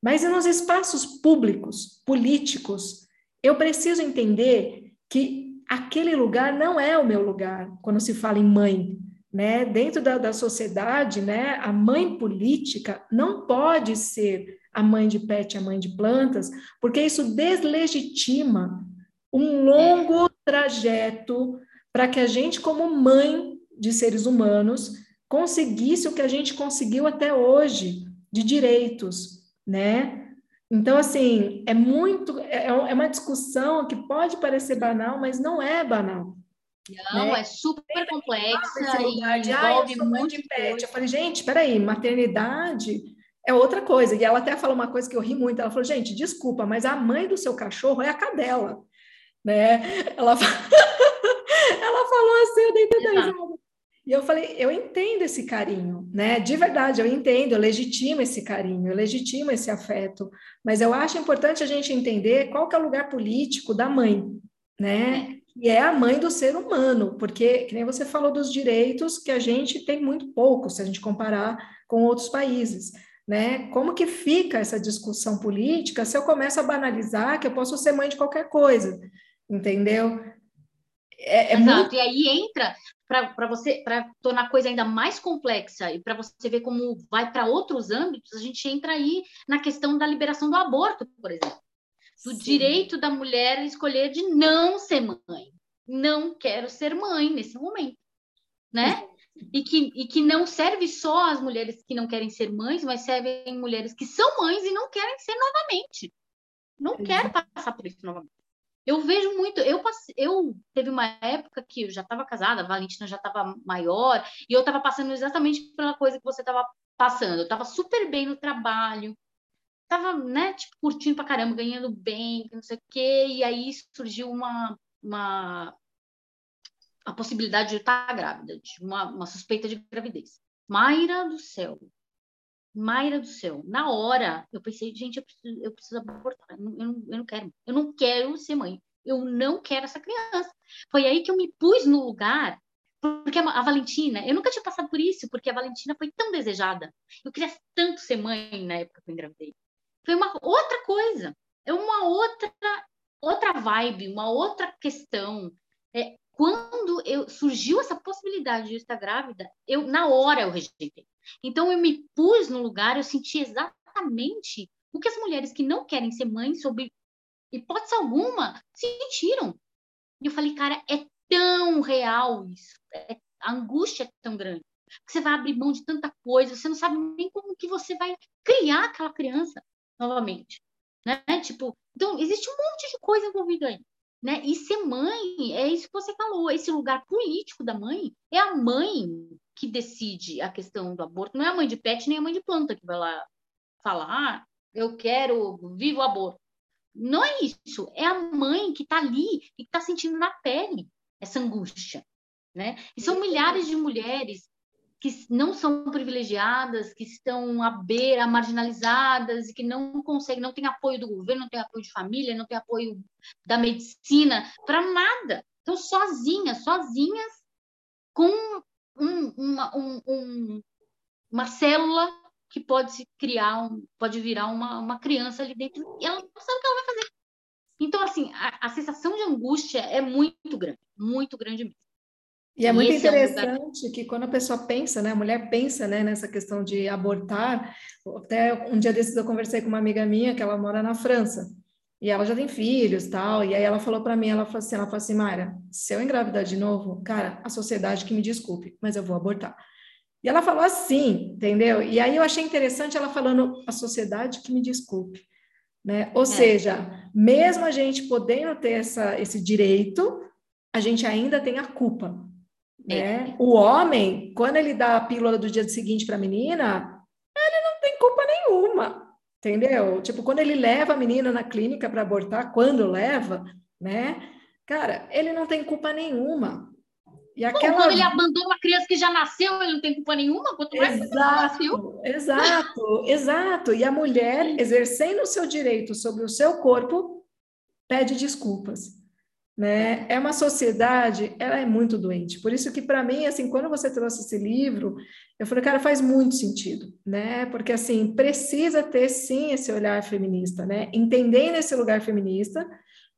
Speaker 1: Mas nos espaços públicos, políticos, eu preciso entender que aquele lugar não é o meu lugar quando se fala em mãe. Né? Dentro da, da sociedade, né, a mãe política não pode ser a mãe de pet, a mãe de plantas, porque isso deslegitima um longo trajeto para que a gente, como mãe de seres humanos, conseguisse o que a gente conseguiu até hoje de direitos, né? Então, assim, é muito, é, é uma discussão que pode parecer banal, mas não é banal.
Speaker 2: Não, né? é super complexa e envolve ah, muito de pet.
Speaker 1: Eu falei, gente, peraí, maternidade é outra coisa. E ela até falou uma coisa que eu ri muito. Ela falou, gente, desculpa, mas a mãe do seu cachorro é a cadela, né? Ela, ela falou assim, eu dei risada. E eu falei, eu entendo esse carinho, né? De verdade, eu entendo, eu legitimo esse carinho, eu legitimo esse afeto, mas eu acho importante a gente entender qual que é o lugar político da mãe, né? E é a mãe do ser humano, porque, que nem você falou dos direitos, que a gente tem muito pouco, se a gente comparar com outros países. Né? Como que fica essa discussão política se eu começo a banalizar que eu posso ser mãe de qualquer coisa, entendeu?
Speaker 2: É, é Exato, muito... e aí entra para você para tornar a coisa ainda mais complexa e para você ver como vai para outros âmbitos, a gente entra aí na questão da liberação do aborto, por exemplo. Do Sim. direito da mulher escolher de não ser mãe. Não quero ser mãe nesse momento, né? E que, e que não serve só às mulheres que não querem ser mães, mas servem mulheres que são mães e não querem ser novamente. Não quero passar por isso novamente. Eu vejo muito, eu passei, eu teve uma época que eu já estava casada, a Valentina já estava maior, e eu estava passando exatamente pela coisa que você estava passando. Eu estava super bem no trabalho, estava, né, tipo, curtindo pra caramba, ganhando bem, não sei o quê, e aí surgiu uma, uma a possibilidade de estar grávida, de uma, uma suspeita de gravidez. Mayra do céu, Mayra do céu, na hora eu pensei, gente, eu preciso, eu preciso abortar, eu, não, eu não quero, eu não quero ser mãe, eu não quero essa criança. Foi aí que eu me pus no lugar, porque a, a Valentina, eu nunca tinha passado por isso, porque a Valentina foi tão desejada. Eu queria tanto ser mãe na época que eu engravidei. Foi uma outra coisa, é uma outra outra vibe, uma outra questão. É, quando eu, surgiu essa possibilidade de eu estar grávida, eu na hora eu rejeitei. Então eu me pus no lugar, eu senti exatamente o que as mulheres que não querem ser mães, sob hipótese alguma, sentiram. E eu falei, cara, é tão real isso, é, a angústia é tão grande. Você vai abrir mão de tanta coisa, você não sabe nem como que você vai criar aquela criança novamente, né? Tipo, então existe um monte de coisa envolvida aí, né? E ser mãe é isso que você falou, esse lugar político da mãe é a mãe que decide a questão do aborto, não é a mãe de pet nem a mãe de planta que vai lá falar, ah, eu quero vivo aborto. Não é isso, é a mãe que está ali e que está sentindo na pele essa angústia, né? E são milhares de mulheres que não são privilegiadas, que estão à beira, marginalizadas e que não conseguem, não têm apoio do governo, não têm apoio de família, não têm apoio da medicina, para nada. Estão sozinhas, sozinhas, com um, uma, um, um, uma célula que pode se criar, pode virar uma, uma criança ali dentro e ela não sabe o que ela vai fazer. Então, assim, a, a sensação de angústia é muito grande, muito grande mesmo.
Speaker 1: E é muito interessante é um que quando a pessoa pensa, né, a mulher pensa, né, nessa questão de abortar, até um dia desses eu conversei com uma amiga minha que ela mora na França, e ela já tem filhos, tal, e aí ela falou para mim, ela falou assim, ela falou assim, se eu engravidar de novo, cara, a sociedade que me desculpe, mas eu vou abortar. E ela falou assim, entendeu? E aí eu achei interessante ela falando, a sociedade que me desculpe, né? Ou é. seja, mesmo a gente podendo ter essa, esse direito, a gente ainda tem a culpa, é. né? O homem, quando ele dá a pílula do dia seguinte para a menina, ele não tem culpa nenhuma, Entendeu? Tipo, quando ele leva a menina na clínica para abortar, quando leva, né? Cara, ele não tem culpa nenhuma.
Speaker 2: E aquela... Bom, quando ele abandona uma criança que já nasceu, ele não tem culpa nenhuma, quanto mais
Speaker 1: exato, Exato, exato. E a mulher, exercendo o seu direito sobre o seu corpo, pede desculpas né? É uma sociedade, ela é muito doente. Por isso que para mim, assim, quando você trouxe esse livro, eu falei, cara, faz muito sentido, né? Porque assim, precisa ter sim esse olhar feminista, né? Entendendo esse lugar feminista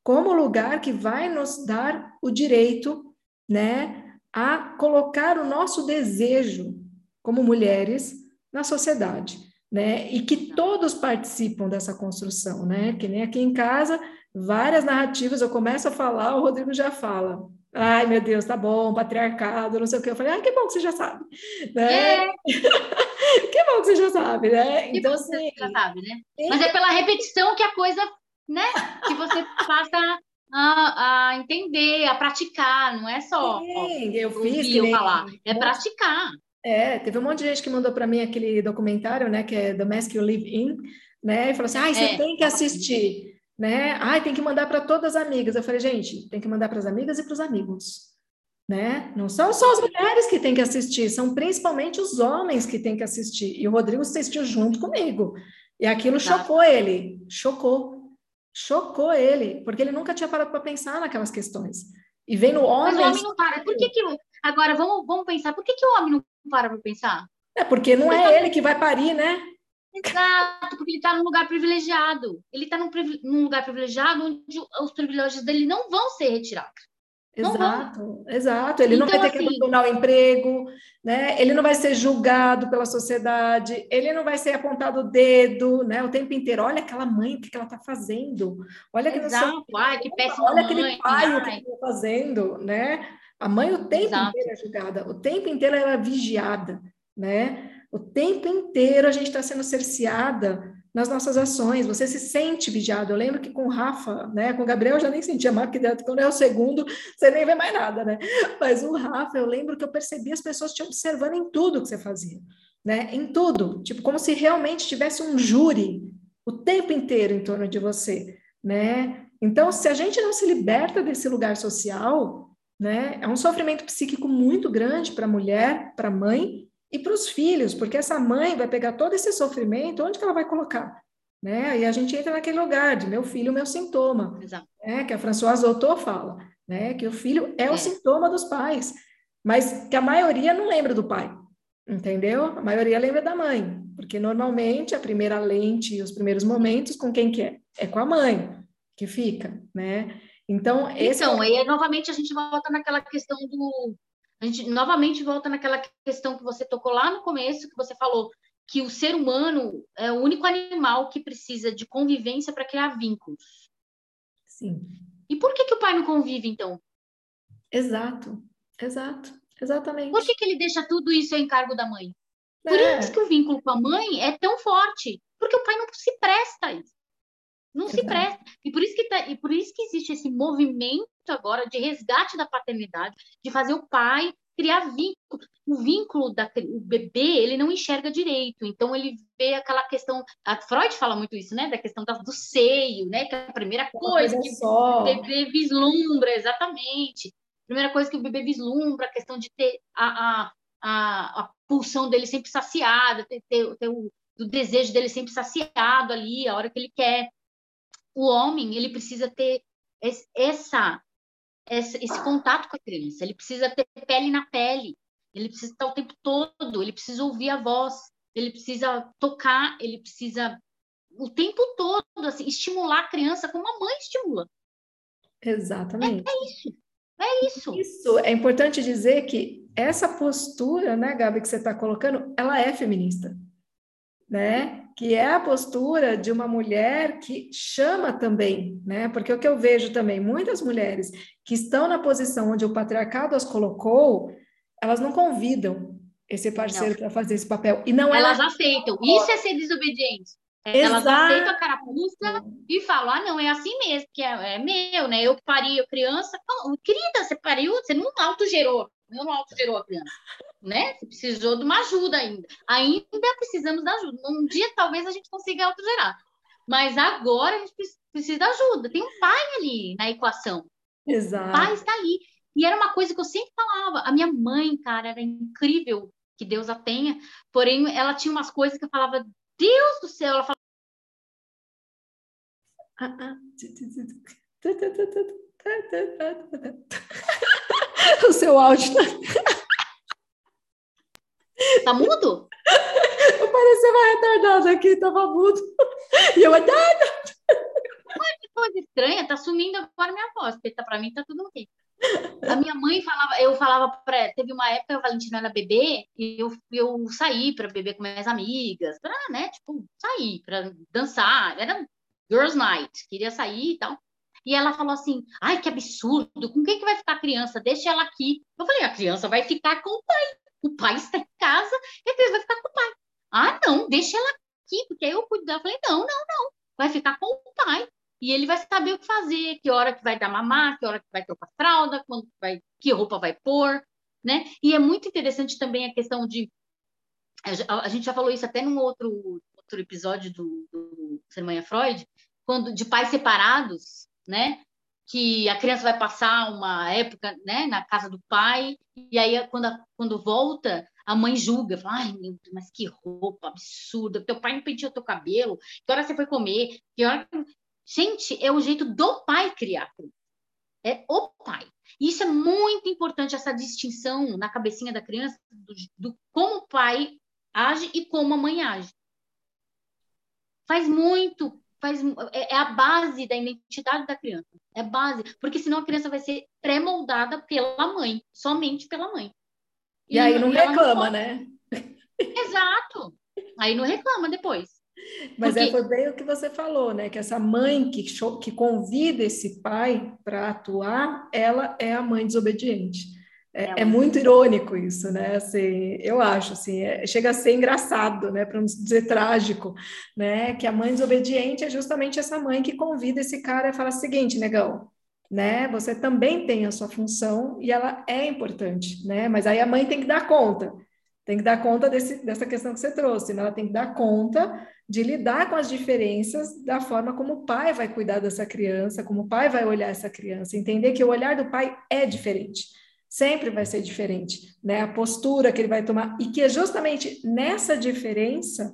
Speaker 1: como lugar que vai nos dar o direito, né, a colocar o nosso desejo como mulheres na sociedade, né? E que todos participam dessa construção, né? Que nem aqui em casa, várias narrativas, eu começo a falar, o Rodrigo já fala. Ai, meu Deus, tá bom, patriarcado, não sei o que. Eu falei, ah, que bom que você já sabe. Né? É. que bom que você já sabe, né?
Speaker 2: Que então, assim, você já sabe, né? Mas é pela repetição que a coisa, né? Que você passa a, a entender, a praticar, não é só Sim,
Speaker 1: ó, eu fiz que nem...
Speaker 2: falar, é praticar.
Speaker 1: É, teve um monte de gente que mandou para mim aquele documentário, né, que é The Mask You Live In, né, e falou assim, ah, você é, tem que assistir né? Ai, tem que mandar para todas as amigas. Eu falei, gente, tem que mandar para as amigas e para os amigos, né? Não são só as mulheres que têm que assistir, são principalmente os homens que têm que assistir. E o Rodrigo assistiu junto comigo. E aquilo tá. chocou ele, chocou. Chocou ele, porque ele nunca tinha parado para pensar naquelas questões. E vem no homem. Mas
Speaker 2: o homem não para. Por que, que agora vamos, vamos pensar? Por que, que o homem não para para pensar?
Speaker 1: É porque não é ele que vai parir, né?
Speaker 2: Exato, porque ele está num lugar privilegiado. Ele está num, num, lugar privilegiado onde os privilégios dele não vão ser retirados.
Speaker 1: Exato, exato. Ele então, não vai ter assim, que abandonar o emprego, né? Ele não vai ser julgado pela sociedade, ele não vai ser apontado o dedo, né? O tempo inteiro. Olha aquela mãe, o que ela está fazendo? Olha que
Speaker 2: Exato, ai, que péssima
Speaker 1: Olha
Speaker 2: mãe,
Speaker 1: aquele pai, ai. o que ele está fazendo, né? A mãe o tempo Exato. inteiro é julgada, o tempo inteiro ela é vigiada, né? O tempo inteiro a gente está sendo cerceada nas nossas ações, você se sente vigiado. Eu lembro que com o Rafa, né, com o Gabriel eu já nem sentia mais, porque quando é o segundo, você nem vê mais nada, né? Mas o Rafa, eu lembro que eu percebi as pessoas te observando em tudo que você fazia, né? Em tudo, tipo, como se realmente tivesse um júri o tempo inteiro em torno de você, né? Então, se a gente não se liberta desse lugar social, né, é um sofrimento psíquico muito grande para a mulher, para a mãe e para os filhos, porque essa mãe vai pegar todo esse sofrimento, onde que ela vai colocar? Né? E a gente entra naquele lugar de meu filho, meu sintoma, né? que a Françoise Autor fala, né? que o filho é, é o sintoma dos pais, mas que a maioria não lembra do pai, entendeu? A maioria lembra da mãe, porque normalmente a primeira lente os primeiros momentos com quem que é? É com a mãe que fica, né? Então, esse
Speaker 2: então, é... aí novamente a gente volta naquela questão do a gente novamente volta naquela questão que você tocou lá no começo, que você falou que o ser humano é o único animal que precisa de convivência para criar vínculos.
Speaker 1: Sim.
Speaker 2: E por que, que o pai não convive, então?
Speaker 1: Exato, exato, exatamente.
Speaker 2: Por que, que ele deixa tudo isso em cargo da mãe? Por é. isso que o vínculo com a mãe é tão forte, porque o pai não se presta a isso. Não Exato. se presta. E por, isso que tá, e por isso que existe esse movimento agora de resgate da paternidade, de fazer o pai criar vínculo. O vínculo da o bebê, ele não enxerga direito. Então ele vê aquela questão, a Freud fala muito isso, né, da questão do seio, né, que é a primeira coisa, que só. o bebê vislumbra, exatamente. Primeira coisa que o bebê vislumbra, a questão de ter a, a, a, a pulsão dele sempre saciada, ter, ter, ter o, o desejo dele sempre saciado ali, a hora que ele quer o homem ele precisa ter essa, essa, esse contato com a criança, ele precisa ter pele na pele, ele precisa estar o tempo todo, ele precisa ouvir a voz, ele precisa tocar, ele precisa o tempo todo assim, estimular a criança como a mãe estimula.
Speaker 1: Exatamente.
Speaker 2: É, é isso. É isso.
Speaker 1: Isso é importante dizer que essa postura, né, Gabi, que você está colocando, ela é feminista, né? que é a postura de uma mulher que chama também, né? Porque o que eu vejo também, muitas mulheres que estão na posição onde o patriarcado as colocou, elas não convidam esse parceiro para fazer esse papel. E não
Speaker 2: elas aceitam. Isso é ser desobediente. Elas aceitam a carapuça e falam: ah, não, é assim mesmo, que é, é meu, né? Eu pari a criança. Querida, você pariu, você não autogerou. Eu não autogerou a criança né? Você precisou de uma ajuda ainda. Ainda precisamos da ajuda. Um dia talvez a gente consiga autogerar. Mas agora a gente precisa de ajuda. Tem um pai ali na equação.
Speaker 1: Exato.
Speaker 2: O pai está ali. E era uma coisa que eu sempre falava. A minha mãe, cara, era incrível que Deus a tenha. Porém, ela tinha umas coisas que eu falava, Deus do céu, ela falava.
Speaker 1: o seu áudio.
Speaker 2: Tá mudo?
Speaker 1: Eu parecia uma retardada aqui, tava mudo. E eu, Ué,
Speaker 2: que coisa estranha, tá sumindo agora minha voz, porque tá, pra mim tá tudo ok. A minha mãe falava, eu falava para teve uma época que a Valentina era bebê e eu, eu saí para beber com minhas amigas, para, né, tipo, sair, para dançar, era girls night, queria sair e tal. E ela falou assim: "Ai, que absurdo, com quem que vai ficar a criança? Deixa ela aqui". Eu falei: "A criança vai ficar com o pai". O pai está em casa e a criança vai ficar com o pai. Ah, não, deixa ela aqui, porque aí eu cuido dela. Eu falei, não, não, não. Vai ficar com o pai. E ele vai saber o que fazer, que hora que vai dar mamar, que hora que vai trocar fralda, quando vai, que roupa vai pôr, né? E é muito interessante também a questão de a gente já falou isso até num outro outro episódio do, do Sermanha Freud, quando de pais separados, né? Que a criança vai passar uma época né, na casa do pai, e aí quando, a, quando volta, a mãe julga, fala, ai, meu Deus, mas que roupa absurda, teu pai não penteou teu cabelo, que hora você foi comer, que hora... Gente, é o jeito do pai criar. É o pai. Isso é muito importante, essa distinção na cabecinha da criança do, do como o pai age e como a mãe age. Faz muito faz, é, é a base da identidade da criança. É base, porque senão a criança vai ser pré-moldada pela mãe, somente pela mãe.
Speaker 1: E, e aí não reclama, não né?
Speaker 2: Exato. Aí não reclama depois.
Speaker 1: Mas é, Porque... é, foi bem o que você falou, né? Que essa mãe que, que convida esse pai para atuar, ela é a mãe desobediente. É, é, muito irônico isso, né? Assim, eu acho, assim, é, chega a ser engraçado, né? Para não dizer trágico, né? Que a mãe desobediente é justamente essa mãe que convida esse cara e fala o seguinte, negão, né? Você também tem a sua função e ela é importante, né? Mas aí a mãe tem que dar conta, tem que dar conta desse, dessa questão que você trouxe, né? Ela tem que dar conta de lidar com as diferenças da forma como o pai vai cuidar dessa criança, como o pai vai olhar essa criança, entender que o olhar do pai é diferente sempre vai ser diferente, né? A postura que ele vai tomar e que é justamente nessa diferença,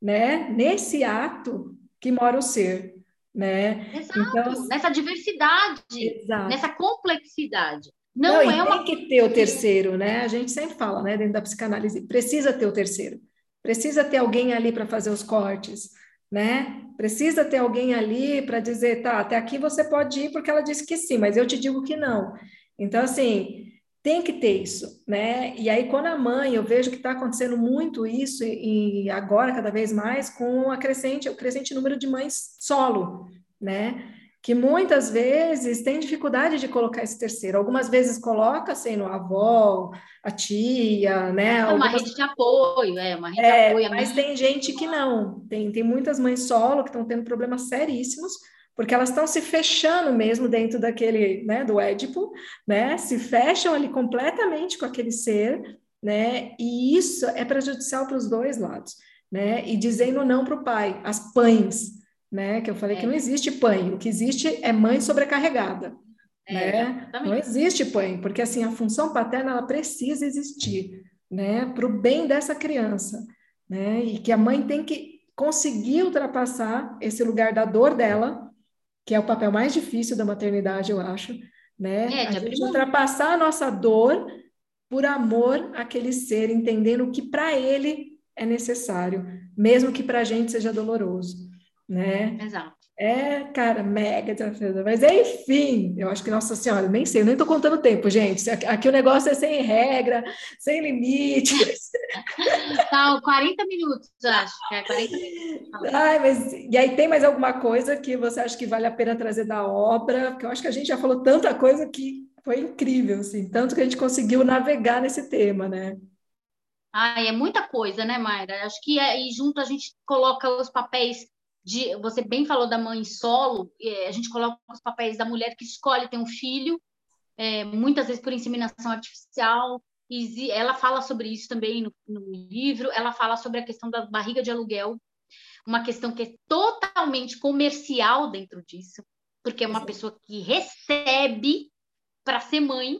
Speaker 1: né? Nesse ato que mora o ser, né?
Speaker 2: Exato. Então, nessa diversidade, exato. nessa complexidade. Não, Não é
Speaker 1: uma tem que ter o terceiro, né? A gente sempre fala, né, dentro da psicanálise, precisa ter o terceiro. Precisa ter alguém ali para fazer os cortes, né? Precisa ter alguém ali para dizer, tá, até aqui você pode ir porque ela disse que sim, mas eu te digo que não. Então, assim, tem que ter isso, né? E aí, quando a mãe, eu vejo que está acontecendo muito isso, e agora cada vez mais, com a crescente, o crescente número de mães solo, né? Que muitas vezes tem dificuldade de colocar esse terceiro. Algumas vezes coloca sendo a avó, a tia, né?
Speaker 2: É uma
Speaker 1: Algumas...
Speaker 2: rede de apoio, é uma rede
Speaker 1: é,
Speaker 2: de apoio.
Speaker 1: Mas tem gente que não. Tem, tem muitas mães solo que estão tendo problemas seríssimos porque elas estão se fechando mesmo dentro daquele, né, do Édipo, né, se fecham ali completamente com aquele ser, né, e isso é prejudicial para os dois lados, né, e dizendo não para o pai, as pães, né, que eu falei é. que não existe pai, o que existe é mãe sobrecarregada, é, né, não existe pai, porque assim, a função paterna, ela precisa existir, né, para o bem dessa criança, né, e que a mãe tem que conseguir ultrapassar esse lugar da dor dela, que é o papel mais difícil da maternidade, eu acho, né? É, a gente ultrapassar a nossa dor por amor àquele ser, entendendo o que para ele é necessário, mesmo que para a gente seja doloroso, né?
Speaker 2: Exato.
Speaker 1: É, cara, mega desafiador. Mas enfim, eu acho que, Nossa Senhora, nem sei, eu nem estou contando tempo, gente. Aqui o negócio é sem regra, sem limites.
Speaker 2: Tá, 40 minutos, acho é 40 minutos.
Speaker 1: Ai, mas, e aí tem mais alguma coisa que você acha que vale a pena trazer da obra? Porque eu acho que a gente já falou tanta coisa que foi incrível, assim, tanto que a gente conseguiu navegar nesse tema, né?
Speaker 2: Ai, é muita coisa, né, Mayra? Acho que aí junto a gente coloca os papéis de, você bem falou da mãe solo, é, a gente coloca os papéis da mulher que escolhe ter um filho, é, muitas vezes por inseminação artificial, e ela fala sobre isso também no, no livro, ela fala sobre a questão da barriga de aluguel, uma questão que é totalmente comercial dentro disso, porque é uma pessoa que recebe para ser mãe,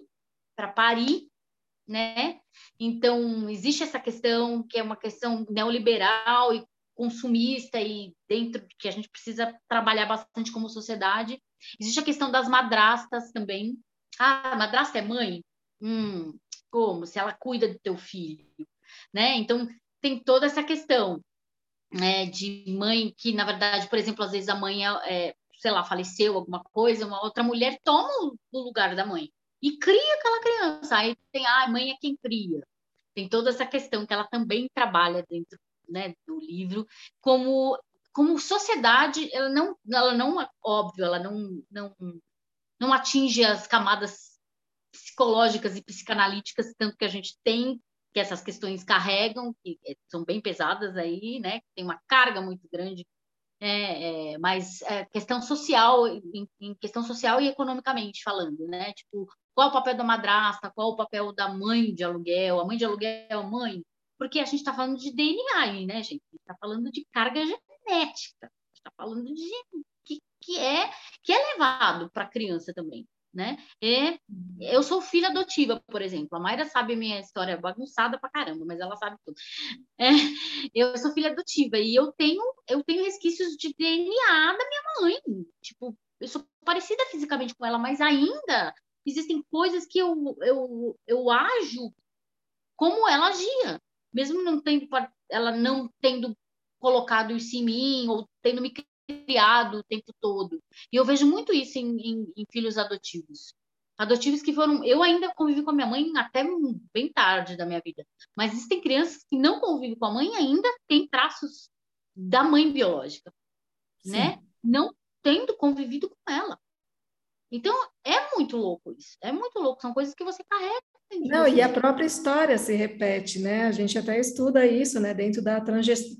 Speaker 2: para parir, né? Então, existe essa questão que é uma questão neoliberal e consumista e dentro que a gente precisa trabalhar bastante como sociedade. Existe a questão das madrastas também. Ah, madrasta é mãe? Hum, como? Se ela cuida do teu filho, né? Então, tem toda essa questão né, de mãe que, na verdade, por exemplo, às vezes a mãe, é, sei lá, faleceu, alguma coisa, uma outra mulher toma o lugar da mãe e cria aquela criança. Aí tem, ah, a mãe é quem cria. Tem toda essa questão que ela também trabalha dentro né, do livro, como como sociedade, ela não, ela não, óbvio, ela não, não, não atinge as camadas psicológicas e psicanalíticas tanto que a gente tem que essas questões carregam, que é, são bem pesadas aí, né? Tem uma carga muito grande, é, é, mas é, questão social, em, em, questão social e economicamente falando, né? Tipo, qual o papel da madrasta, qual o papel da mãe de aluguel, a mãe de aluguel, mãe, porque a gente está falando de DNA né, gente? A gente está falando de carga genética, a gente está falando de que, que, é, que é levado para a criança também. Né? E eu sou filha adotiva, por exemplo. A Mayra sabe minha história bagunçada pra caramba, mas ela sabe tudo. É, eu sou filha adotiva e eu tenho eu tenho resquícios de DNA da minha mãe. Tipo, eu sou parecida fisicamente com ela, mas ainda existem coisas que eu, eu, eu ajo como ela agia mesmo não tendo ela não tendo colocado isso em mim ou tendo me criado o tempo todo. E eu vejo muito isso em, em, em filhos adotivos. Adotivos que foram. Eu ainda convivi com a minha mãe até bem tarde da minha vida. Mas existem crianças que não convivem com a mãe e ainda têm traços da mãe biológica, Sim. né? Não tendo convivido com ela. Então, é muito louco isso. É muito louco. São coisas que você carrega
Speaker 1: Não, e a própria história se repete, né? A gente até estuda isso, né? Dentro da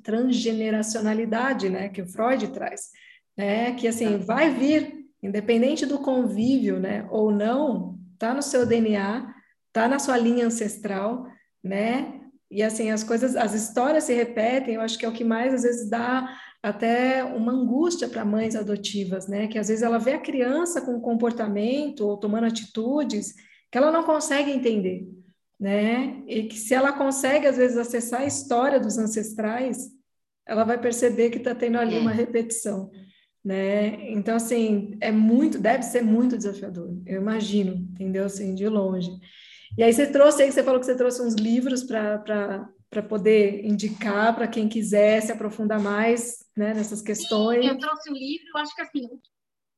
Speaker 1: transgeneracionalidade, né? Que o Freud traz, né? Que assim vai vir, independente do convívio, né? Ou não, tá no seu DNA, tá na sua linha ancestral, né? E assim as coisas, as histórias se repetem. Eu acho que é o que mais às vezes dá até uma angústia para mães adotivas, né? Que às vezes ela vê a criança com comportamento ou tomando atitudes que ela não consegue entender, né? E que se ela consegue às vezes acessar a história dos ancestrais, ela vai perceber que está tendo ali é. uma repetição, né? Então assim é muito, deve ser muito desafiador. Eu imagino, entendeu? Assim de longe. E aí você trouxe aí, você falou que você trouxe uns livros para para poder indicar para quem quiser se aprofundar mais né, nessas questões.
Speaker 2: Sim, eu trouxe um livro, eu acho que assim,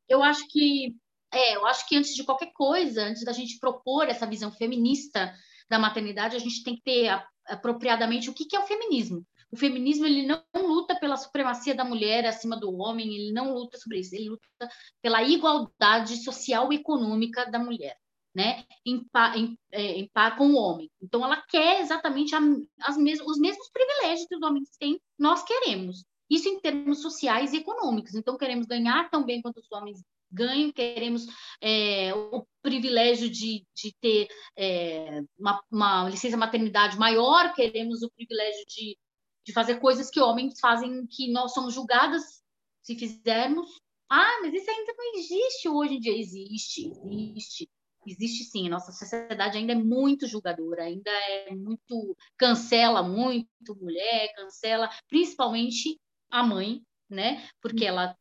Speaker 2: eu acho que é, eu acho que antes de qualquer coisa, antes da gente propor essa visão feminista da maternidade, a gente tem que ter apropriadamente o que, que é o feminismo. O feminismo ele não luta pela supremacia da mulher acima do homem, ele não luta sobre isso, ele luta pela igualdade social e econômica da mulher, né? Em par, em, é, em par com o homem. Então, ela quer exatamente a, as mes os mesmos privilégios que os homens têm, nós queremos. Isso em termos sociais e econômicos. Então, queremos ganhar tão bem quanto os homens ganho, queremos é, o privilégio de, de ter é, uma, uma, licença maternidade maior, queremos o privilégio de, de fazer coisas que homens fazem que nós somos julgadas se fizermos. Ah, mas isso ainda não existe hoje em dia. Existe, existe. Existe sim, nossa sociedade ainda é muito julgadora, ainda é muito cancela muito mulher, cancela principalmente a mãe, né? Porque ela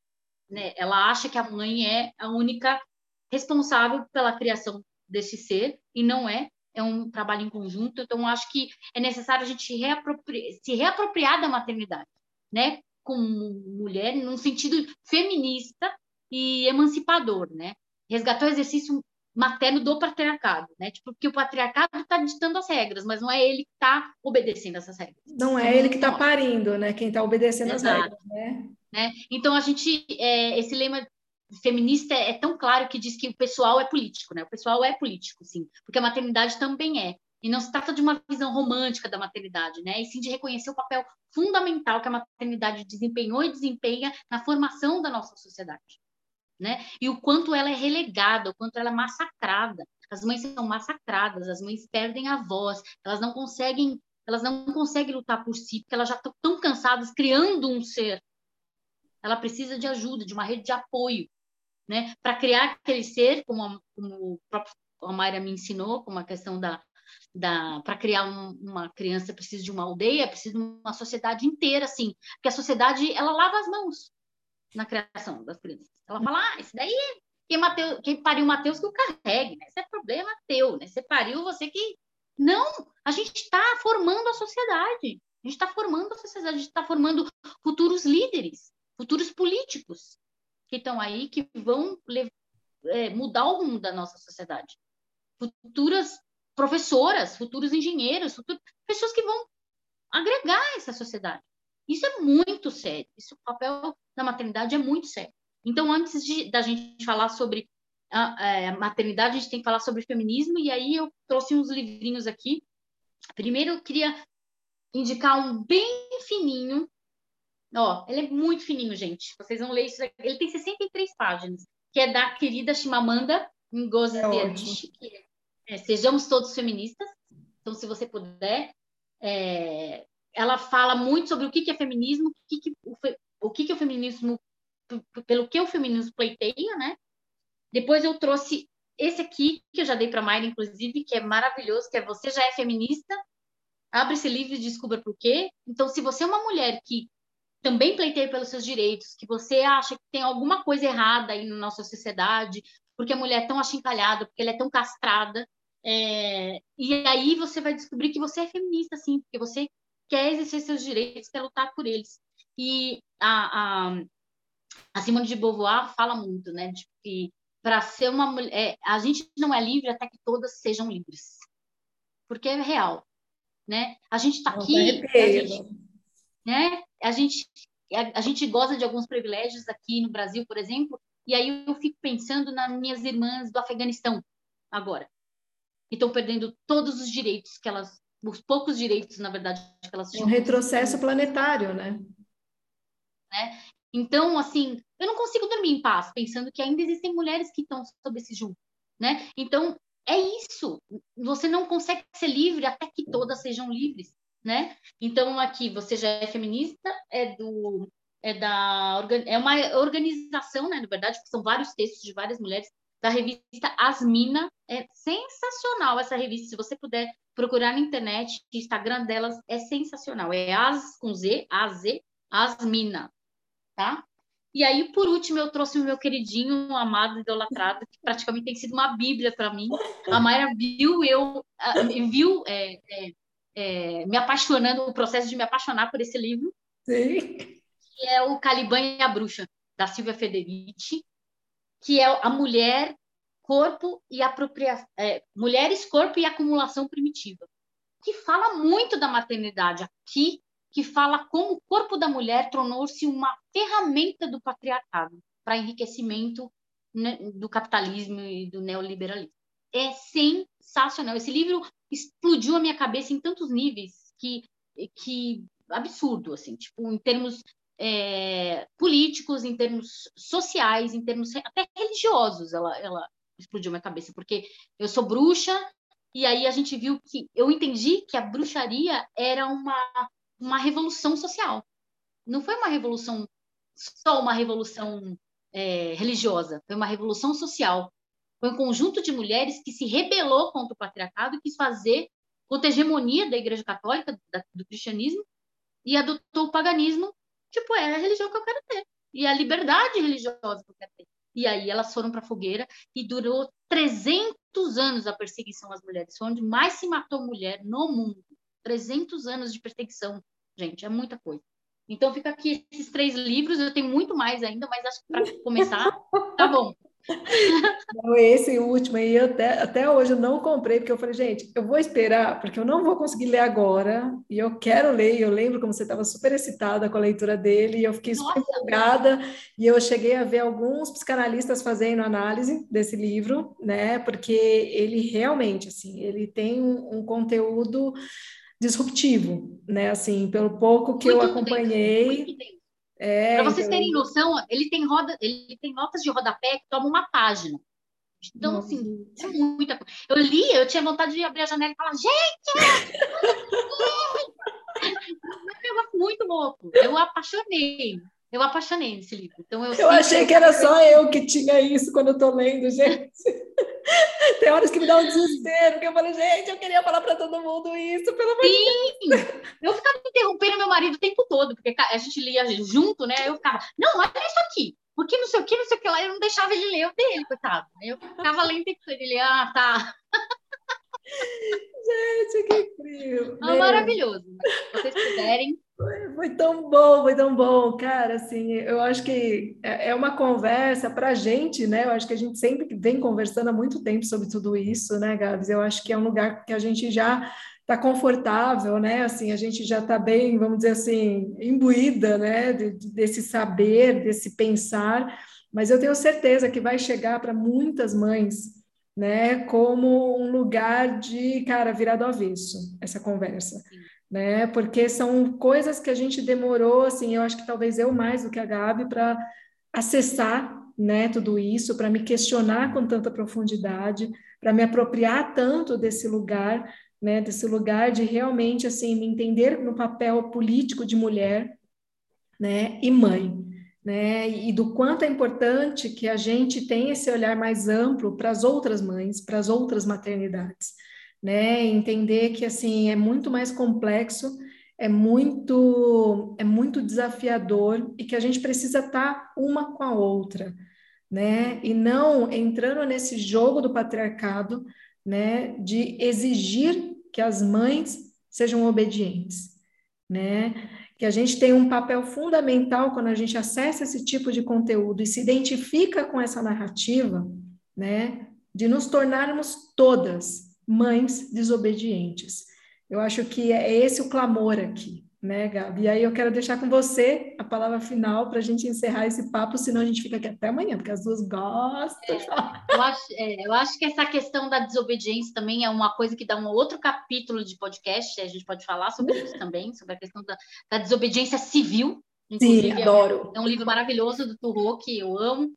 Speaker 2: né? Ela acha que a mãe é a única responsável pela criação desse ser e não é. É um trabalho em conjunto. Então, acho que é necessário a gente reapropri se reapropriar da maternidade, né? Como mulher, num sentido feminista e emancipador, né? Resgatar o exercício materno do patriarcado, né? Tipo, porque o patriarcado está ditando as regras, mas não é ele que está obedecendo essas regras.
Speaker 1: Não é ele que está parindo, né? Quem está obedecendo Exato. as regras, né?
Speaker 2: né? Então a gente, é, esse lema feminista é, tão claro que diz que o pessoal é político, né? O pessoal é político, sim, porque a maternidade também é. E não se trata de uma visão romântica da maternidade, né? E sim de reconhecer o papel fundamental que a maternidade desempenhou e desempenha na formação da nossa sociedade né? E o quanto ela é relegada, o quanto ela é massacrada. As mães são massacradas, as mães perdem a voz, elas não conseguem, elas não conseguem lutar por si, porque elas já estão tão cansadas criando um ser. Ela precisa de ajuda, de uma rede de apoio, né? Para criar aquele ser, como, a, como o próprio a Mayra me ensinou, como a questão da, da para criar um, uma criança precisa de uma aldeia, precisa de uma sociedade inteira, assim, porque a sociedade ela lava as mãos na criação das crianças. Ela fala, ah, isso daí quem, Mateus, quem pariu Mateus que o carregue, né? Isso é problema teu, né? Você pariu, você que. Não, a gente está formando a sociedade. A gente está formando a sociedade, a gente está formando futuros líderes, futuros políticos que estão aí, que vão é, mudar o rumo da nossa sociedade. Futuras professoras, futuros engenheiros, pessoas que vão agregar essa sociedade. Isso é muito sério. Isso, o papel da maternidade é muito sério. Então, antes de, da gente falar sobre a, a, maternidade, a gente tem que falar sobre feminismo, e aí eu trouxe uns livrinhos aqui. Primeiro, eu queria indicar um bem fininho. Ó, ele é muito fininho, gente. Vocês vão ler isso. Aqui. Ele tem 63 páginas, que é da querida Chimamanda Ngozi é Adichie, que é, Sejamos Todos Feministas. Então, se você puder, é, ela fala muito sobre o que, que é feminismo, o que, que o, o que, que o feminismo pelo que o feminismo pleiteia, né? Depois eu trouxe esse aqui, que eu já dei para a Mayra, inclusive, que é maravilhoso, que é Você Já é Feminista? Abre esse livro e descubra por quê. Então, se você é uma mulher que também pleiteia pelos seus direitos, que você acha que tem alguma coisa errada aí na nossa sociedade, porque a mulher é tão achincalhada, porque ela é tão castrada, é... e aí você vai descobrir que você é feminista, sim, porque você quer exercer seus direitos, quer lutar por eles. E a, a, a Simone de Beauvoir fala muito, né, de que para ser uma mulher, é, a gente não é livre até que todas sejam livres, porque é real, né? A gente está aqui, a gente, né? A gente, a, a gente goza de alguns privilégios aqui no Brasil, por exemplo, e aí eu fico pensando nas minhas irmãs do Afeganistão agora. e estão perdendo todos os direitos que elas, os poucos direitos, na verdade, que elas
Speaker 1: tinham. Um retrocesso planetário, né?
Speaker 2: né? Então, assim, eu não consigo dormir em paz pensando que ainda existem mulheres que estão sob esse julgo, né? Então, é isso. Você não consegue ser livre até que todas sejam livres, né? Então, aqui, você já é feminista, é do é da é uma organização, né, na verdade, são vários textos de várias mulheres da revista Asmina. É sensacional essa revista, se você puder procurar na internet, o Instagram delas é sensacional. É As com Z, A Z, Asmina tá? E aí, por último, eu trouxe o meu queridinho, amado, idolatrado, que praticamente tem sido uma bíblia para mim. A Mayra viu eu, viu é, é, é, me apaixonando, o processo de me apaixonar por esse livro.
Speaker 1: Sim.
Speaker 2: Que é o Caliban e a Bruxa, da Silvia Federici, que é a mulher, corpo e apropriação, é, mulheres, corpo e acumulação primitiva, que fala muito da maternidade aqui que fala como o corpo da mulher tornou-se uma ferramenta do patriarcado para enriquecimento né, do capitalismo e do neoliberalismo. É sensacional. Esse livro explodiu a minha cabeça em tantos níveis que, que absurdo, assim, tipo, em termos é, políticos, em termos sociais, em termos até religiosos, ela, ela explodiu minha cabeça, porque eu sou bruxa, e aí a gente viu que eu entendi que a bruxaria era uma uma revolução social. Não foi uma revolução, só uma revolução é, religiosa, foi uma revolução social. Foi um conjunto de mulheres que se rebelou contra o patriarcado e quis fazer contra a hegemonia da Igreja Católica, da, do cristianismo, e adotou o paganismo, tipo, é a religião que eu quero ter, e a liberdade religiosa que eu quero ter. E aí elas foram para a fogueira e durou 300 anos a perseguição às mulheres. Foi onde mais se matou mulher no mundo. 300 anos de perseguição, gente, é muita coisa. Então fica aqui esses três livros, eu tenho muito mais ainda, mas acho que para começar, tá bom.
Speaker 1: Não, esse último aí, até, até hoje eu não comprei, porque eu falei, gente, eu vou esperar, porque eu não vou conseguir ler agora, e eu quero ler, eu lembro como você estava super excitada com a leitura dele, e eu fiquei super empolgada, e eu cheguei a ver alguns psicanalistas fazendo análise desse livro, né, porque ele realmente, assim, ele tem um, um conteúdo disruptivo, né? Assim, pelo pouco que muito eu acompanhei.
Speaker 2: É, Para vocês então... terem noção, ele tem roda, ele tem notas de rodapé que tomam uma página. Então, Nossa. assim, é muita coisa. Eu li, eu tinha vontade de abrir a janela e falar, gente! é um negócio muito louco. Eu apaixonei. Eu apaixonei nesse livro. Então, eu,
Speaker 1: eu achei que era só eu que tinha isso quando eu estou lendo, gente. Tem horas que me dá um desespero, que eu falei, gente, eu queria falar para todo mundo isso, pelo amor
Speaker 2: de Deus. Eu ficava interrompendo meu marido o tempo todo, porque a gente lia junto, né? Eu ficava, não, olha isso aqui, porque não sei o que, não sei o que lá, eu não deixava ele ler o dele, coitado. Eu ficava lendo e ele, ah, tá.
Speaker 1: Gente, que incrível.
Speaker 2: Ah, maravilhoso. Se vocês puderem,
Speaker 1: foi, foi, tão bom, foi tão bom, cara. Assim, eu acho que é, é uma conversa para a gente, né? Eu acho que a gente sempre vem conversando há muito tempo sobre tudo isso, né, Gabs? Eu acho que é um lugar que a gente já está confortável, né? Assim, a gente já está bem, vamos dizer assim, imbuída, né? De, desse saber, desse pensar. Mas eu tenho certeza que vai chegar para muitas mães, né? Como um lugar de, cara, virado avesso, essa conversa. Sim né? Porque são coisas que a gente demorou, assim, eu acho que talvez eu mais do que a Gabi para acessar, né, tudo isso, para me questionar com tanta profundidade, para me apropriar tanto desse lugar, né, desse lugar de realmente assim me entender no papel político de mulher, né, e mãe, né, e do quanto é importante que a gente tenha esse olhar mais amplo para as outras mães, para as outras maternidades né? Entender que assim é muito mais complexo, é muito é muito desafiador e que a gente precisa estar uma com a outra, né? E não entrando nesse jogo do patriarcado, né, de exigir que as mães sejam obedientes, né? Que a gente tem um papel fundamental quando a gente acessa esse tipo de conteúdo e se identifica com essa narrativa, né? De nos tornarmos todas mães desobedientes. Eu acho que é esse o clamor aqui, né, Gabi? E aí eu quero deixar com você a palavra final para a gente encerrar esse papo, senão a gente fica aqui até amanhã, porque as duas gostam.
Speaker 2: É, eu, acho, é, eu acho que essa questão da desobediência também é uma coisa que dá um outro capítulo de podcast, a gente pode falar sobre isso também, sobre a questão da, da desobediência civil.
Speaker 1: Sim, adoro.
Speaker 2: É um, é um livro maravilhoso do Turro, que eu amo,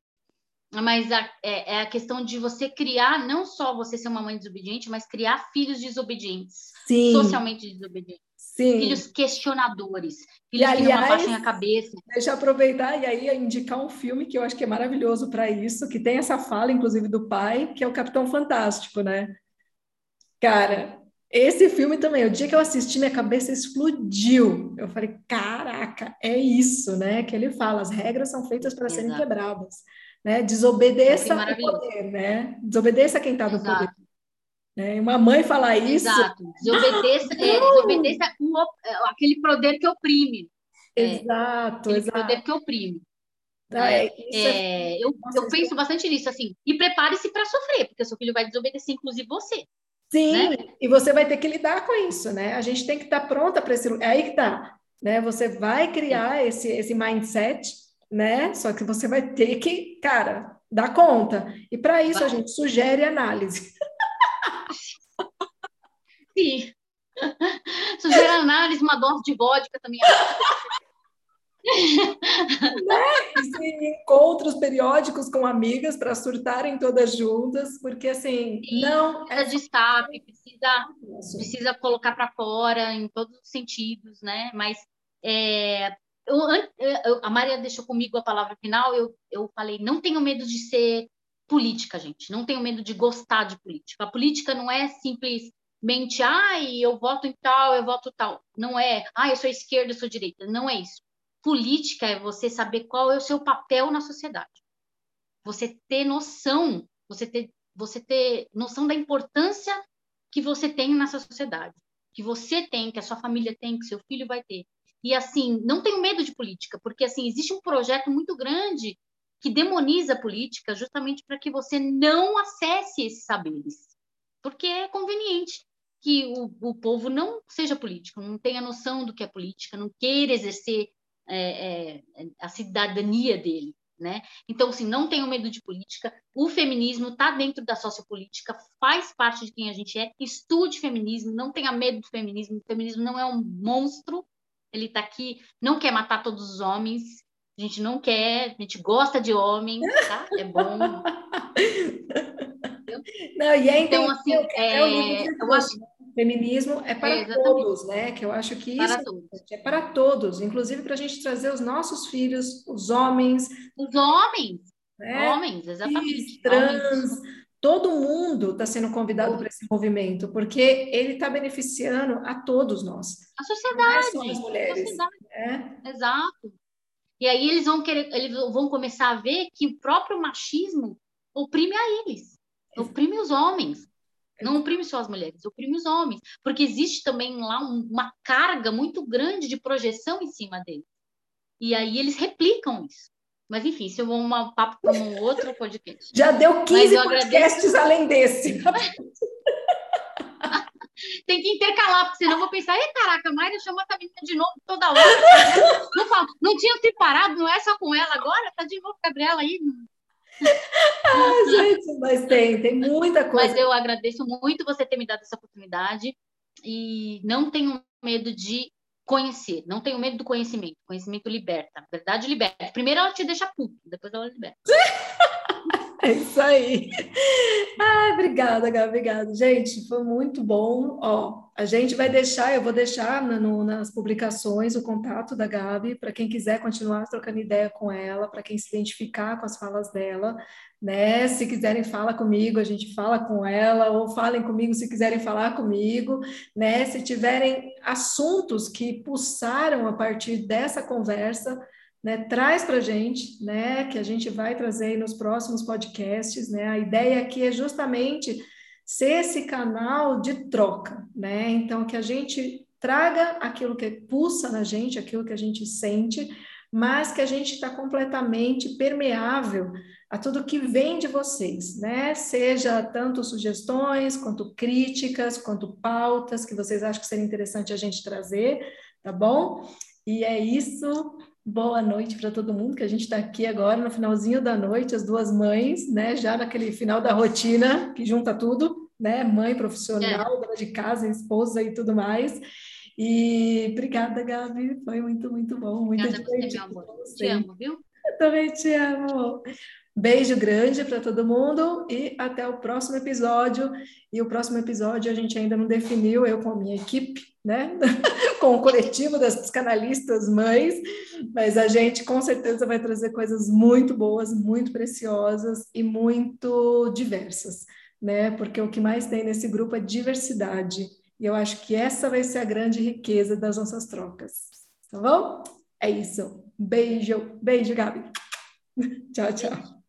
Speaker 2: mas a, é, é, a questão de você criar, não só você ser uma mãe desobediente, mas criar filhos desobedientes, Sim. socialmente desobedientes. Sim. Filhos questionadores, filhos e, aliás, que não abaixem a cabeça.
Speaker 1: Deixa eu aproveitar e aí indicar um filme que eu acho que é maravilhoso para isso, que tem essa fala, inclusive, do pai, que é o Capitão Fantástico, né? Cara, esse filme também, o dia que eu assisti, minha cabeça explodiu. Eu falei, caraca, é isso, né? Que ele fala, as regras são feitas para serem quebradas. Né? Desobedeça o poder, né? Desobedeça quem está no poder. Né? Uma mãe falar isso.
Speaker 2: Exato. Desobedeça, é, desobedeça o, é, aquele poder que oprime.
Speaker 1: Exato,
Speaker 2: é,
Speaker 1: exato.
Speaker 2: poder que oprime. Ah, é, é, eu, eu penso bastante nisso, assim, e prepare-se para sofrer, porque seu filho vai desobedecer, inclusive você.
Speaker 1: Sim, né? e você vai ter que lidar com isso, né? A gente tem que estar tá pronta para esse. É aí que tá, né? Você vai criar esse, esse mindset, né? Só que você vai ter que, cara, dar conta. E para isso a gente sugere análise.
Speaker 2: Sim. Sugere análise, uma dose de vodka também.
Speaker 1: né? encontros periódicos com amigas para surtarem todas juntas, porque assim, Sim, não
Speaker 2: é destaque, precisa, precisa colocar para fora em todos os sentidos, né? Mas é, eu, eu, a Maria deixou comigo a palavra final, eu, eu falei, não tenho medo de ser política, gente, não tenho medo de gostar de política. A política não é simplesmente, ai, eu voto em tal, eu voto tal. Não é, ai, eu sou esquerda, eu sou direita. Não é isso Política é você saber qual é o seu papel na sociedade. Você ter noção, você ter, você ter noção da importância que você tem nessa sociedade, que você tem, que a sua família tem, que seu filho vai ter. E assim, não tenho medo de política, porque assim, existe um projeto muito grande que demoniza a política justamente para que você não acesse esses saberes. Porque é conveniente que o, o povo não seja político, não tenha noção do que é política, não queira exercer é, é, a cidadania dele. Né? Então, assim, não tenho medo de política. O feminismo está dentro da sociopolítica, faz parte de quem a gente é. Estude feminismo, não tenha medo do feminismo. O feminismo não é um monstro. Ele está aqui, não quer matar todos os homens. A gente não quer, a gente gosta de homem, tá? É bom.
Speaker 1: Não, e é então, assim, é, é, eu acho Feminismo é para é, todos, né? Que eu acho que para isso todos. é para todos, inclusive para a gente trazer os nossos filhos, os homens.
Speaker 2: Os homens! Né? Homens, exatamente.
Speaker 1: trans, homens. Todo mundo está sendo convidado para esse movimento, porque ele está beneficiando a todos nós.
Speaker 2: A sociedade.
Speaker 1: Não é as mulheres.
Speaker 2: Né? Exato. E aí eles vão querer, eles vão começar a ver que o próprio machismo oprime a eles, oprime os homens. Não oprime só as mulheres, oprime os homens, porque existe também lá uma carga muito grande de projeção em cima deles. E aí eles replicam isso. Mas enfim, isso é um papo para um outro podcast.
Speaker 1: Já deu 15 podcasts agradeço... além desse.
Speaker 2: Tem que intercalar, porque senão eu vou pensar, e caraca, Mayra chama a menina de novo toda hora. Não, não tinha se parado, não é só com ela agora? Tá de novo, Gabriela aí
Speaker 1: ah, gente, mas tem, tem muita coisa.
Speaker 2: Mas eu agradeço muito você ter me dado essa oportunidade e não tenho medo de conhecer, não tenho medo do conhecimento. Conhecimento liberta, verdade liberta. Primeiro ela te deixa puto, depois ela liberta.
Speaker 1: É isso aí. Ah, obrigada, Gabi, obrigada. Gente, foi muito bom. Ó, a gente vai deixar, eu vou deixar no, nas publicações o contato da Gabi para quem quiser continuar trocando ideia com ela, para quem se identificar com as falas dela, né? Se quiserem falar comigo, a gente fala com ela, ou falem comigo se quiserem falar comigo, né? Se tiverem assuntos que pulsaram a partir dessa conversa, né, traz para a gente, né, que a gente vai trazer nos próximos podcasts, né, a ideia aqui é justamente ser esse canal de troca, né, então que a gente traga aquilo que pulsa na gente, aquilo que a gente sente, mas que a gente está completamente permeável a tudo que vem de vocês, né? Seja tanto sugestões, quanto críticas, quanto pautas que vocês acham que seria interessante a gente trazer, tá bom? E é isso. Boa noite para todo mundo, que a gente está aqui agora no finalzinho da noite, as duas mães, né? Já naquele final da rotina que junta tudo, né? Mãe profissional, é. dona de casa, esposa e tudo mais. E obrigada, Gabi. Foi muito, muito bom. Muito
Speaker 2: obrigada divertido. Você, meu amor. Te amo, viu?
Speaker 1: Eu também te amo. Beijo grande para todo mundo e até o próximo episódio. E o próximo episódio a gente ainda não definiu, eu com a minha equipe, né? com o coletivo das psicanalistas mães, mas a gente com certeza vai trazer coisas muito boas, muito preciosas e muito diversas, né? Porque o que mais tem nesse grupo é diversidade. E eu acho que essa vai ser a grande riqueza das nossas trocas. Tá bom? É isso. Beijo, beijo, Gabi. tchau, tchau.